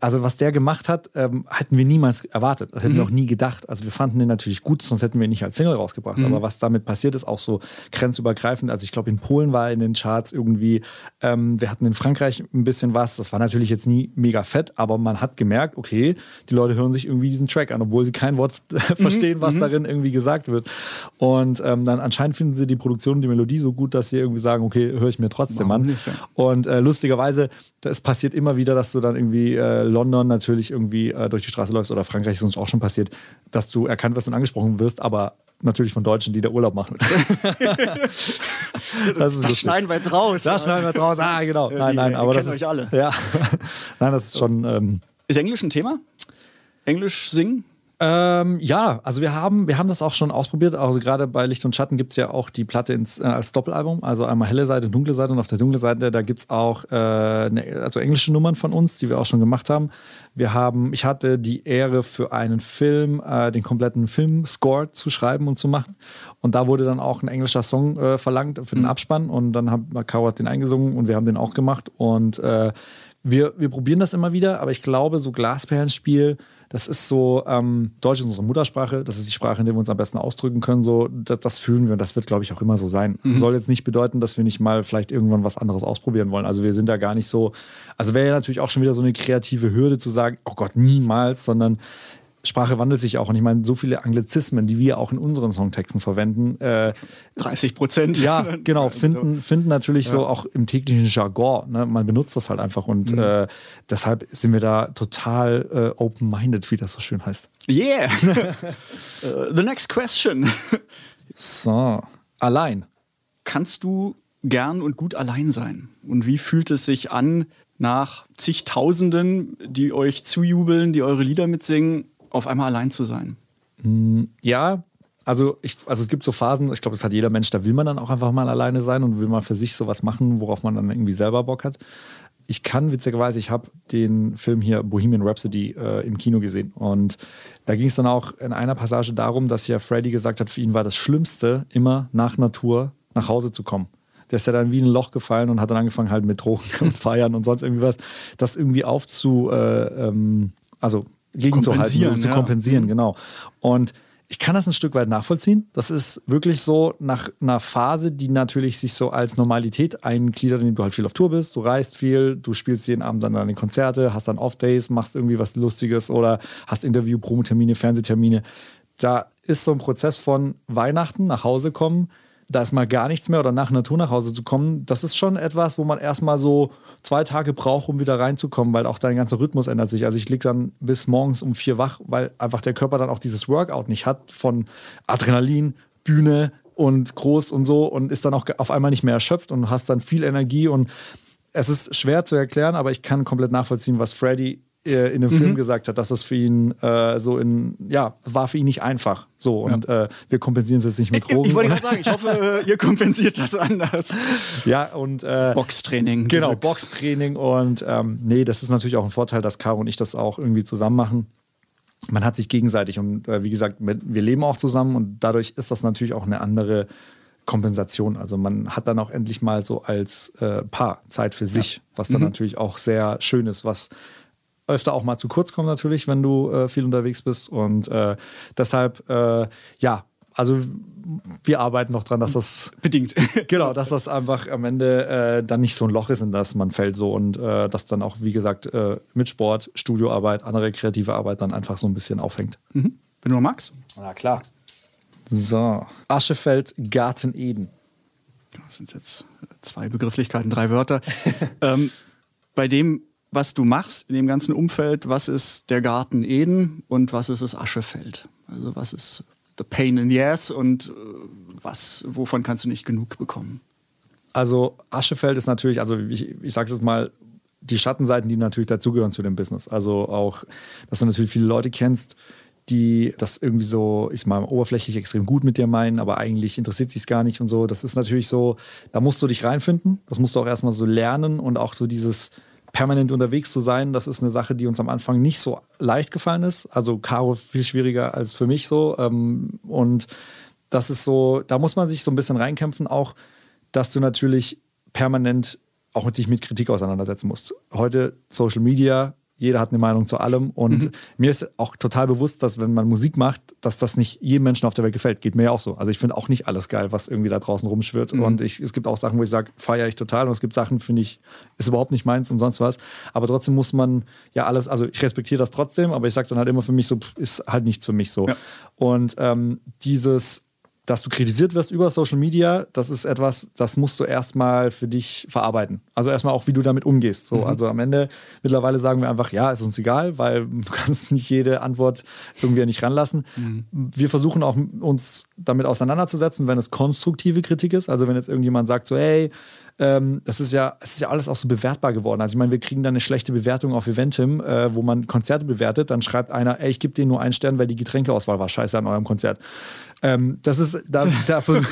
Speaker 1: also was der gemacht hat, ähm, hätten wir niemals erwartet. Das hätten wir auch nie gedacht. Also wir fanden den natürlich gut, sonst hätten wir ihn nicht als Single rausgebracht. Aber was damit passiert ist, auch so grenzübergreifend. Also ich glaube, in Polen war er in den Charts irgendwie, ähm, wir hatten in Frankreich ein bisschen was. Das war natürlich jetzt nie mega fett, aber man hat gemerkt, okay, die Leute hören sich irgendwie diesen Track an, obwohl sie kein Wort verstehen, was darin irgendwie gesagt wird. Und ähm, dann anscheinend finden sie die Produktion und die Melodie so gut, dass sie irgendwie sagen, okay, höre ich mir trotzdem
Speaker 3: Warum
Speaker 1: an.
Speaker 3: nicht, ja.
Speaker 1: Und äh, lustigerweise, es passiert immer wieder, dass du dann irgendwie äh, London natürlich irgendwie äh, durch die Straße läufst oder Frankreich ist uns auch schon passiert, dass du erkannt wirst und angesprochen wirst, aber natürlich von Deutschen, die da Urlaub machen. das ist
Speaker 3: Das
Speaker 1: lustig.
Speaker 3: schneiden wir jetzt raus.
Speaker 1: Das schneiden wir jetzt raus. Ah, genau. Nein, nein, aber das ist,
Speaker 3: euch alle.
Speaker 1: Ja. nein, das ist schon. Ähm,
Speaker 3: Ist Englisch ein Thema? Englisch singen?
Speaker 1: Ähm, ja, also wir haben, wir haben das auch schon ausprobiert. Also gerade bei Licht und Schatten gibt es ja auch die Platte ins, äh, als Doppelalbum. Also einmal helle Seite, dunkle Seite und auf der dunklen Seite, da gibt es auch äh, ne, also englische Nummern von uns, die wir auch schon gemacht haben. Wir haben, ich hatte die Ehre für einen Film, äh, den kompletten Filmscore zu schreiben und zu machen. Und da wurde dann auch ein englischer Song äh, verlangt für den Abspann und dann hat Caro hat den eingesungen und wir haben den auch gemacht. Und äh, wir, wir probieren das immer wieder, aber ich glaube, so Glasperlenspiel, das ist so, ähm, Deutsch ist unsere Muttersprache, das ist die Sprache, in der wir uns am besten ausdrücken können. So, das, das fühlen wir und das wird, glaube ich, auch immer so sein. Soll jetzt nicht bedeuten, dass wir nicht mal vielleicht irgendwann was anderes ausprobieren wollen. Also wir sind da gar nicht so, also wäre ja natürlich auch schon wieder so eine kreative Hürde zu sagen, oh Gott, niemals, sondern Sprache wandelt sich auch. Und ich meine, so viele Anglizismen, die wir auch in unseren Songtexten verwenden, äh,
Speaker 3: 30 Prozent.
Speaker 1: ja, genau, finden, finden natürlich so auch im täglichen Jargon. Ne? Man benutzt das halt einfach und äh, deshalb sind wir da total äh, open-minded, wie das so schön heißt.
Speaker 3: Yeah. Uh, the next question.
Speaker 1: So, allein.
Speaker 3: Kannst du gern und gut allein sein? Und wie fühlt es sich an, nach zigtausenden, die euch zujubeln, die eure Lieder mitsingen, auf einmal allein zu sein?
Speaker 1: Ja, also, ich, also es gibt so Phasen, ich glaube, das hat jeder Mensch, da will man dann auch einfach mal alleine sein und will mal für sich sowas machen, worauf man dann irgendwie selber Bock hat. Ich kann witzigerweise, ich habe den Film hier Bohemian Rhapsody äh, im Kino gesehen und da ging es dann auch in einer Passage darum, dass ja Freddy gesagt hat, für ihn war das Schlimmste, immer nach Natur nach Hause zu kommen. Der ist ja dann wie in ein Loch gefallen und hat dann angefangen halt mit Drogen und Feiern und sonst irgendwie was, das irgendwie aufzu, äh, ähm, also gegenzuhalten,
Speaker 3: Kompensieren,
Speaker 1: zu kompensieren,
Speaker 3: Mhm.
Speaker 1: genau. Und ich kann das ein Stück weit nachvollziehen. Das ist wirklich so nach einer Phase, die natürlich sich so als Normalität eingliedert, indem du halt viel auf Tour bist, du reist viel, du spielst jeden Abend dann deine Konzerte, hast dann Off-Days, machst irgendwie was Lustiges oder hast Interview, Promotermine, Fernsehtermine. Da ist so ein Prozess von Weihnachten nach Hause kommen, da ist mal gar nichts mehr oder nach Natur nach Hause zu kommen, das ist schon etwas, wo man erstmal so zwei Tage braucht, um wieder reinzukommen, weil auch dein ganzer Rhythmus ändert sich. Also ich liege dann bis morgens um vier wach, weil einfach der Körper dann auch dieses Workout nicht hat von Adrenalin, Bühne und groß und so und ist dann auch auf einmal nicht mehr erschöpft und hast dann viel Energie und es ist schwer zu erklären, aber ich kann komplett nachvollziehen, was Freddy äh, in dem
Speaker 3: Mhm.
Speaker 1: Film gesagt hat, dass das für ihn äh, so in, ja, war für ihn nicht einfach. So, und äh, wir kompensieren es jetzt nicht mit Drogen.
Speaker 3: Ich wollte gerade sagen, ich hoffe, äh, ihr kompensiert das anders.
Speaker 1: ja, und äh,
Speaker 3: Boxtraining.
Speaker 1: Genau,
Speaker 3: Deluxe.
Speaker 1: Boxtraining und ähm, nee, das ist natürlich auch ein Vorteil, dass Caro und ich das auch irgendwie zusammen machen. Man hat sich gegenseitig und äh, wie gesagt, wir leben auch zusammen und dadurch ist das natürlich auch eine andere Kompensation. Also man hat dann auch endlich mal so als äh, Paar Zeit für sich, was dann natürlich auch sehr schön ist, was öfter auch mal zu kurz kommt natürlich, wenn du äh, viel unterwegs bist und äh, deshalb äh, ja, also wir arbeiten noch dran, dass das
Speaker 3: Bedingt.
Speaker 1: Genau, dass das einfach am Ende äh, dann nicht so ein Loch ist, in das man fällt so und äh, das dann auch, wie gesagt, äh, mit Sport, Studioarbeit, andere kreative Arbeit dann einfach so ein bisschen aufhängt.
Speaker 3: Wenn du noch magst.
Speaker 1: Na klar. So, Aschefeld, Garten Eden.
Speaker 3: Das sind jetzt zwei Begrifflichkeiten, drei Wörter. ähm, bei dem, was du machst, in dem ganzen Umfeld, was ist der Garten Eden und was ist das Aschefeld? Also was ist the pain in the ass und äh, was, wovon kannst du nicht genug bekommen?
Speaker 1: Also Aschefeld ist natürlich, also ich, ich sage es mal, die Schattenseiten, die natürlich dazugehören zu dem Business. Also auch, dass du natürlich viele Leute kennst, die das irgendwie so, ich mal oberflächlich extrem gut mit dir meinen, aber eigentlich interessiert sich es gar nicht und so. Das ist natürlich so, da musst du dich reinfinden. Das musst du auch erstmal so lernen und auch so dieses permanent unterwegs zu sein, das ist eine Sache, die uns am Anfang nicht so leicht gefallen ist. Also Caro viel schwieriger als für mich so. Ähm, und das ist so, da muss man sich so ein bisschen reinkämpfen, auch, dass du natürlich permanent auch dich mit Kritik auseinandersetzen musst. Heute Social Media, jeder hat eine Meinung zu allem. Und mhm. mir ist auch total bewusst, dass wenn man Musik macht, dass das nicht jedem Menschen auf der Welt gefällt. Geht mir ja auch so. Also ich finde auch nicht alles geil, was irgendwie da draußen rumschwirrt. Mhm. Und ich, es gibt auch Sachen, wo ich sage, feiere ich total. Und es gibt Sachen, finde ich, ist überhaupt nicht meins und sonst was. Aber trotzdem muss man ja alles, also ich respektiere das trotzdem, aber ich sage dann halt immer für mich so, ist halt nichts für mich so. Ja. Und ähm, dieses dass du kritisiert wirst über Social Media, das ist etwas, das musst du erstmal für dich verarbeiten. Also erstmal auch, wie du damit umgehst. So, mhm. Also am Ende, mittlerweile sagen wir einfach, ja, ist uns egal, weil du kannst nicht jede Antwort irgendwie nicht ranlassen. Mhm. Wir versuchen auch, uns damit auseinanderzusetzen, wenn es konstruktive Kritik ist. Also wenn jetzt irgendjemand sagt so, hey, ähm, das ist ja, es ist ja alles auch so bewertbar geworden. Also ich meine, wir kriegen dann eine schlechte Bewertung auf Eventim, äh, wo man Konzerte bewertet, dann schreibt einer, ey, ich gebe denen nur einen Stern, weil die Getränkeauswahl war scheiße an eurem Konzert. Ähm, das ist da, dafür.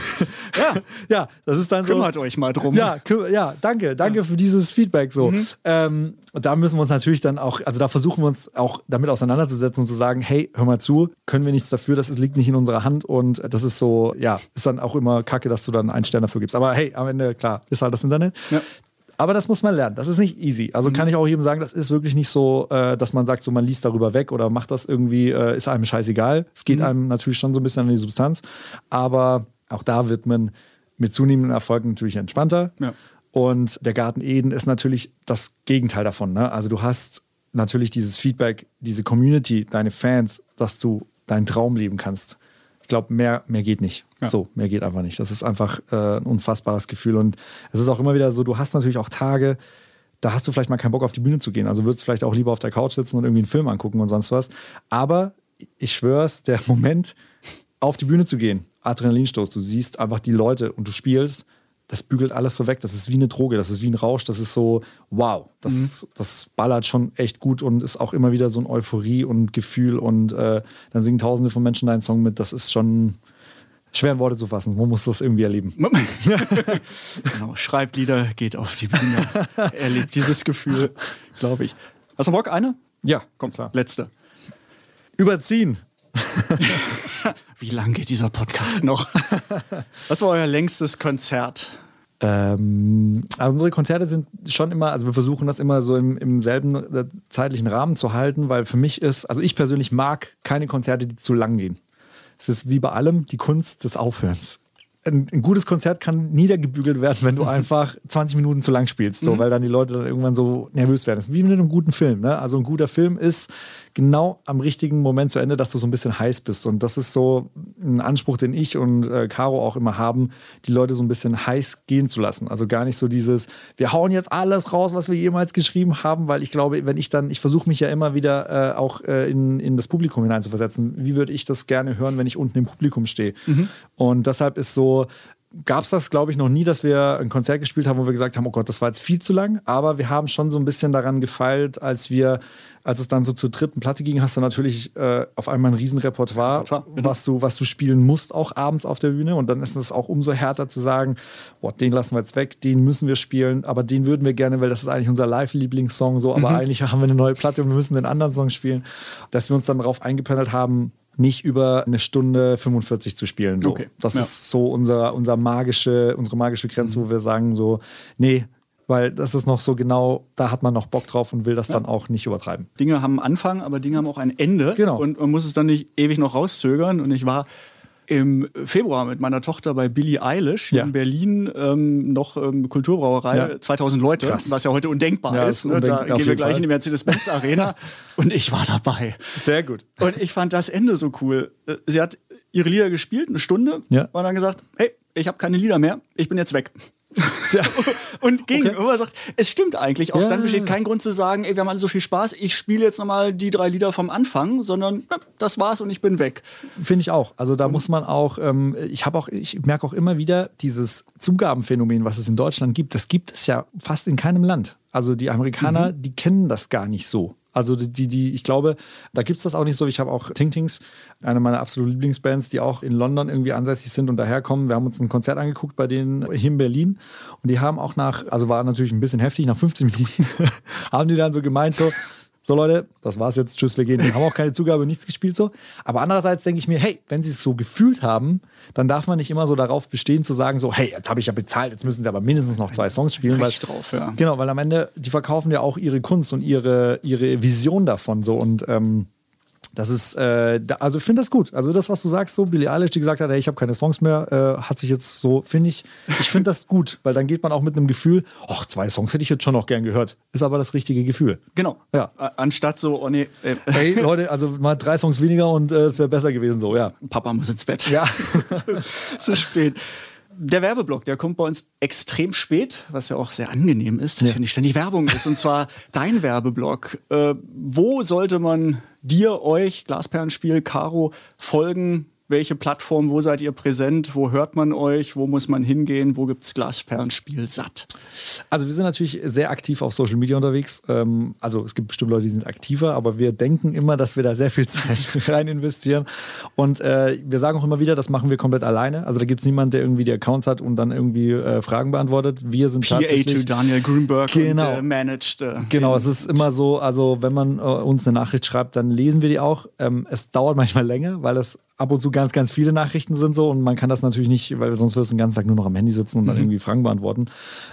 Speaker 1: ja, ja, das ist dann
Speaker 3: Kümmert so. Kümmert euch mal drum.
Speaker 1: Ja, ja, danke, danke ja. für dieses Feedback. So, mhm. ähm, da müssen wir uns natürlich dann auch, also da versuchen wir uns auch damit auseinanderzusetzen und zu sagen, hey, hör mal zu, können wir nichts dafür, das liegt nicht in unserer Hand und das ist so, ja, ist dann auch immer Kacke, dass du dann einen Stern dafür gibst. Aber hey, am Ende klar, ist halt das Internet. Ja. Aber das muss man lernen. Das ist nicht easy. Also mhm. kann ich auch jedem sagen, das ist wirklich nicht so, äh, dass man sagt, so man liest darüber weg oder macht das irgendwie, äh, ist einem scheißegal. Es geht mhm. einem natürlich schon so ein bisschen an die Substanz. Aber auch da wird man mit zunehmendem Erfolg natürlich entspannter. Ja. Und der Garten Eden ist natürlich das Gegenteil davon. Ne? Also du hast natürlich dieses Feedback, diese Community, deine Fans, dass du deinen Traum leben kannst ich glaube, mehr, mehr geht nicht. Ja. So, mehr geht einfach nicht. Das ist einfach äh, ein unfassbares Gefühl. Und es ist auch immer wieder so, du hast natürlich auch Tage, da hast du vielleicht mal keinen Bock auf die Bühne zu gehen. Also würdest du vielleicht auch lieber auf der Couch sitzen und irgendwie einen Film angucken und sonst was. Aber ich schwör's, der Moment, auf die Bühne zu gehen, Adrenalinstoß, du siehst einfach die Leute und du spielst das bügelt alles so weg. Das ist wie eine Droge, das ist wie ein Rausch, das ist so, wow, das, mhm. das ballert schon echt gut und ist auch immer wieder so ein Euphorie und Gefühl und äh, dann singen tausende von Menschen deinen Song mit. Das ist schon schwer in Worte zu fassen. Man muss das irgendwie erleben.
Speaker 3: genau, schreibt Lieder, geht auf die Bühne, erlebt dieses Gefühl, glaube ich. Hast du Bock, eine?
Speaker 1: Ja, komm klar.
Speaker 3: Letzte.
Speaker 1: Überziehen.
Speaker 3: Wie lang geht dieser Podcast noch? Was war euer längstes Konzert?
Speaker 1: Ähm, also unsere Konzerte sind schon immer, also wir versuchen das immer so im, im selben äh, zeitlichen Rahmen zu halten, weil für mich ist, also ich persönlich mag keine Konzerte, die zu lang gehen. Es ist wie bei allem die Kunst des Aufhörens ein, ein, gutes Konzert kann niedergebügelt werden, wenn du einfach 20 Minuten zu lang spielst, so, mhm. weil dann die Leute dann irgendwann so nervös werden. Das ist wie mit einem guten Film. Ne? Also ein guter Film ist genau am richtigen Moment zu Ende, dass du so ein bisschen heiß bist. Und das ist so ein Anspruch, den ich und äh, Caro auch immer haben, die Leute so ein bisschen heiß gehen zu lassen. Also gar nicht so dieses, wir hauen jetzt alles raus, was wir jemals geschrieben haben, weil ich glaube, wenn ich dann, ich versuche mich ja immer wieder äh, auch äh, in, in das Publikum hineinzuversetzen. Wie würde ich das gerne hören, wenn ich unten im Publikum stehe? Mhm. Und deshalb ist so, gab es das, glaube ich, noch nie, dass wir ein Konzert gespielt haben, wo wir gesagt haben, oh Gott, das war jetzt viel zu lang. Aber wir haben schon so ein bisschen daran gefeilt, als wir, als es dann so zur dritten Platte ging, hast du natürlich äh, auf einmal ein Riesenrepertoire, Repertoire, genau. was, du, was du spielen musst, auch abends auf der Bühne. Und dann ist es auch umso härter zu sagen, boah, den lassen wir jetzt weg, den müssen wir spielen, aber den würden wir gerne, weil das ist eigentlich unser Live-Lieblingssong so, aber mhm. eigentlich haben wir eine neue Platte und wir müssen den anderen Song spielen. Dass wir uns dann darauf eingependelt haben, nicht über eine Stunde 45 zu spielen. So. Okay. Das ja. ist so unser, unser magische, unsere magische Grenze, mhm. wo wir sagen so, nee, weil das ist noch so genau, da hat man noch Bock drauf und will das ja. dann auch nicht übertreiben.
Speaker 3: Dinge haben einen Anfang, aber Dinge haben auch ein Ende.
Speaker 1: Genau.
Speaker 3: Und man muss es dann nicht ewig noch rauszögern. Und ich war im Februar mit meiner Tochter bei Billie Eilish ja. in Berlin ähm, noch ähm, Kulturbrauerei, ja. 2000 Leute, Krass. was ja heute undenkbar ja, ist. Ne? Da gehen wir gleich Fall. in die Mercedes-Benz Arena und ich war dabei.
Speaker 1: Sehr gut.
Speaker 3: Und ich fand das Ende so cool. Äh, sie hat ihre Lieder gespielt, eine Stunde, ja. und dann gesagt, hey, ich habe keine Lieder mehr, ich bin jetzt weg. und gegenüber okay. sagt, es stimmt eigentlich. Auch
Speaker 1: Ja.
Speaker 3: dann besteht kein Grund zu sagen, ey, wir haben alle so viel Spaß, ich spiele jetzt nochmal die drei Lieder vom Anfang, sondern ja, das war's und ich bin weg.
Speaker 1: Finde ich auch. Also da muss man auch, ähm, ich habe auch, ich merke auch immer wieder dieses Zugabenphänomen, was es in Deutschland gibt, das gibt es ja fast in keinem Land. Also die Amerikaner, die kennen das gar nicht so. Also die, die, ich glaube, da gibt es das auch nicht so. Ich habe auch Ting Tings, eine meiner absoluten Lieblingsbands, die auch in London irgendwie ansässig sind und daherkommen. Wir haben uns ein Konzert angeguckt bei denen hier in Berlin und die haben auch nach, also war natürlich ein bisschen heftig, nach 15 Minuten haben die dann so gemeint, so, so Leute, das war's jetzt, tschüss, wir gehen. Wir haben auch keine Zugabe, nichts gespielt so. Aber andererseits denke ich mir, hey, wenn sie es so gefühlt haben, dann darf man nicht immer so darauf bestehen zu sagen, so, hey, jetzt habe ich ja bezahlt, jetzt müssen sie aber mindestens noch zwei Songs spielen. Weil,
Speaker 3: drauf, ja.
Speaker 1: Genau, weil am Ende, die verkaufen ja auch ihre Kunst und ihre, ihre Vision davon so und ähm, das ist, äh, da, also ich finde das gut. Also das, was du sagst, so Billie Eilish, die gesagt hat, hey, ich habe keine Songs mehr, äh, hat sich jetzt so, finde ich, ich finde das gut, weil dann geht man auch mit einem Gefühl, ach, zwei Songs hätte ich jetzt schon noch gern gehört. Ist aber das richtige Gefühl.
Speaker 3: Genau.
Speaker 1: Ja.
Speaker 3: Anstatt so, oh nee, äh,
Speaker 1: Hey Leute, also mal drei Songs weniger und äh, es wäre besser gewesen so, ja.
Speaker 3: Papa muss ins Bett.
Speaker 1: Ja.
Speaker 3: zu, zu spät. Der Werbeblock, der kommt bei uns extrem spät, was ja auch sehr angenehm ist, dass ja. nicht ständig Werbung ist. Und zwar dein Werbeblock. Äh, wo sollte man dir, euch, Glasperlenspiel, Caro, folgen? Welche Plattform, wo seid ihr präsent? Wo hört man euch? Wo muss man hingehen? Wo gibt's Glasperlenspiel satt?
Speaker 1: Also wir sind natürlich sehr aktiv auf Social Media unterwegs. Ähm, also es gibt bestimmt Leute, die sind aktiver, aber wir denken immer, dass wir da sehr viel Zeit rein investieren. Und äh, wir sagen auch immer wieder, das machen wir komplett alleine. Also da gibt es niemanden, der irgendwie die Accounts hat und dann irgendwie äh, Fragen beantwortet. Wir sind
Speaker 3: PA to
Speaker 1: tatsächlich...
Speaker 3: Daniel Grünberg
Speaker 1: Genau.
Speaker 3: und äh, managed. Äh,
Speaker 1: Genau, es ist immer so, also wenn man äh, uns eine Nachricht schreibt, dann lesen wir die auch. Ähm, es dauert manchmal länger, weil es ab und zu ganz, ganz viele Nachrichten sind so und man kann das natürlich nicht, weil sonst wirst du den ganzen Tag nur noch am Handy sitzen und dann irgendwie Fragen beantworten.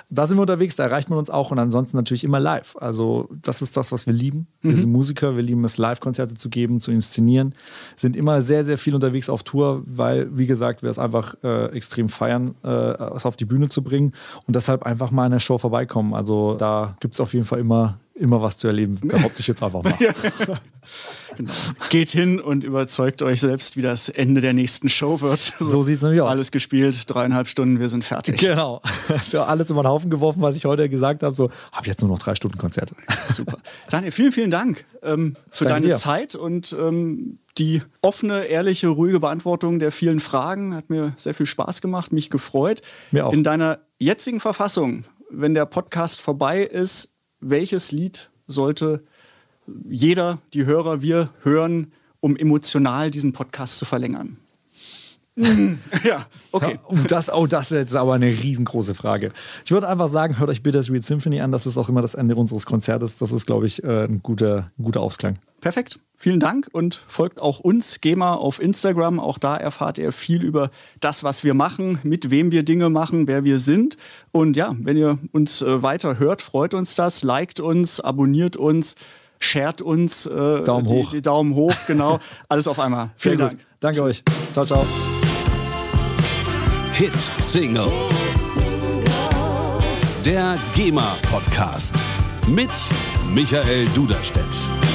Speaker 1: Da sind wir unterwegs, da erreicht man uns auch und ansonsten natürlich immer live. Also das ist das, was wir lieben. Wir sind Musiker, wir lieben es, Live-Konzerte zu geben, zu inszenieren, sind immer sehr, sehr viel unterwegs auf Tour, weil, wie gesagt, wir es einfach äh, extrem feiern, äh, es auf die Bühne zu bringen und deshalb einfach mal in der Show vorbeikommen. Also da gibt es auf jeden Fall immer, immer was zu erleben, behaupte ich jetzt einfach mal.
Speaker 3: Genau. Geht hin und überzeugt euch selbst, wie das Ende der nächsten Show wird.
Speaker 1: So sieht's nämlich aus.
Speaker 3: Alles gespielt, dreieinhalb Stunden, wir sind fertig.
Speaker 1: Genau. Für alles über den Haufen geworfen, was ich heute gesagt habe. So, habe jetzt nur noch drei Stunden Konzert.
Speaker 3: Super. Daniel, vielen, vielen Dank ähm, für
Speaker 1: Danke
Speaker 3: deine
Speaker 1: dir.
Speaker 3: Zeit und ähm, die offene, ehrliche, ruhige Beantwortung der vielen Fragen. Hat mir sehr viel Spaß gemacht, mich gefreut.
Speaker 1: Mir auch.
Speaker 3: In deiner jetzigen Verfassung, wenn der Podcast vorbei ist, welches Lied sollte jeder, die Hörer, wir hören, um emotional diesen Podcast zu verlängern? ja, okay.
Speaker 1: Ja, oh, das, oh, das ist jetzt aber eine riesengroße Frage. Ich würde einfach sagen, hört euch Bittersweet Symphony an. Das ist auch immer das Ende unseres Konzertes. Das ist, glaube ich, äh, ein guter, ein guter Ausklang.
Speaker 3: Perfekt. Vielen Dank und folgt auch uns, GEMA, auf Instagram. Auch da erfahrt ihr viel über das, was wir machen, mit wem wir Dinge machen, wer wir sind. Und ja, wenn ihr uns äh, weiter hört, freut uns das. Liked uns, abonniert uns, shared uns. Äh,
Speaker 1: Daumen
Speaker 3: die,
Speaker 1: hoch.
Speaker 3: Die Daumen hoch, genau. Alles auf einmal. Vielen Dank.
Speaker 1: Danke euch. Ciao, ciao.
Speaker 2: Hit Single. Der GEMA Podcast mit Michael Duderstedt.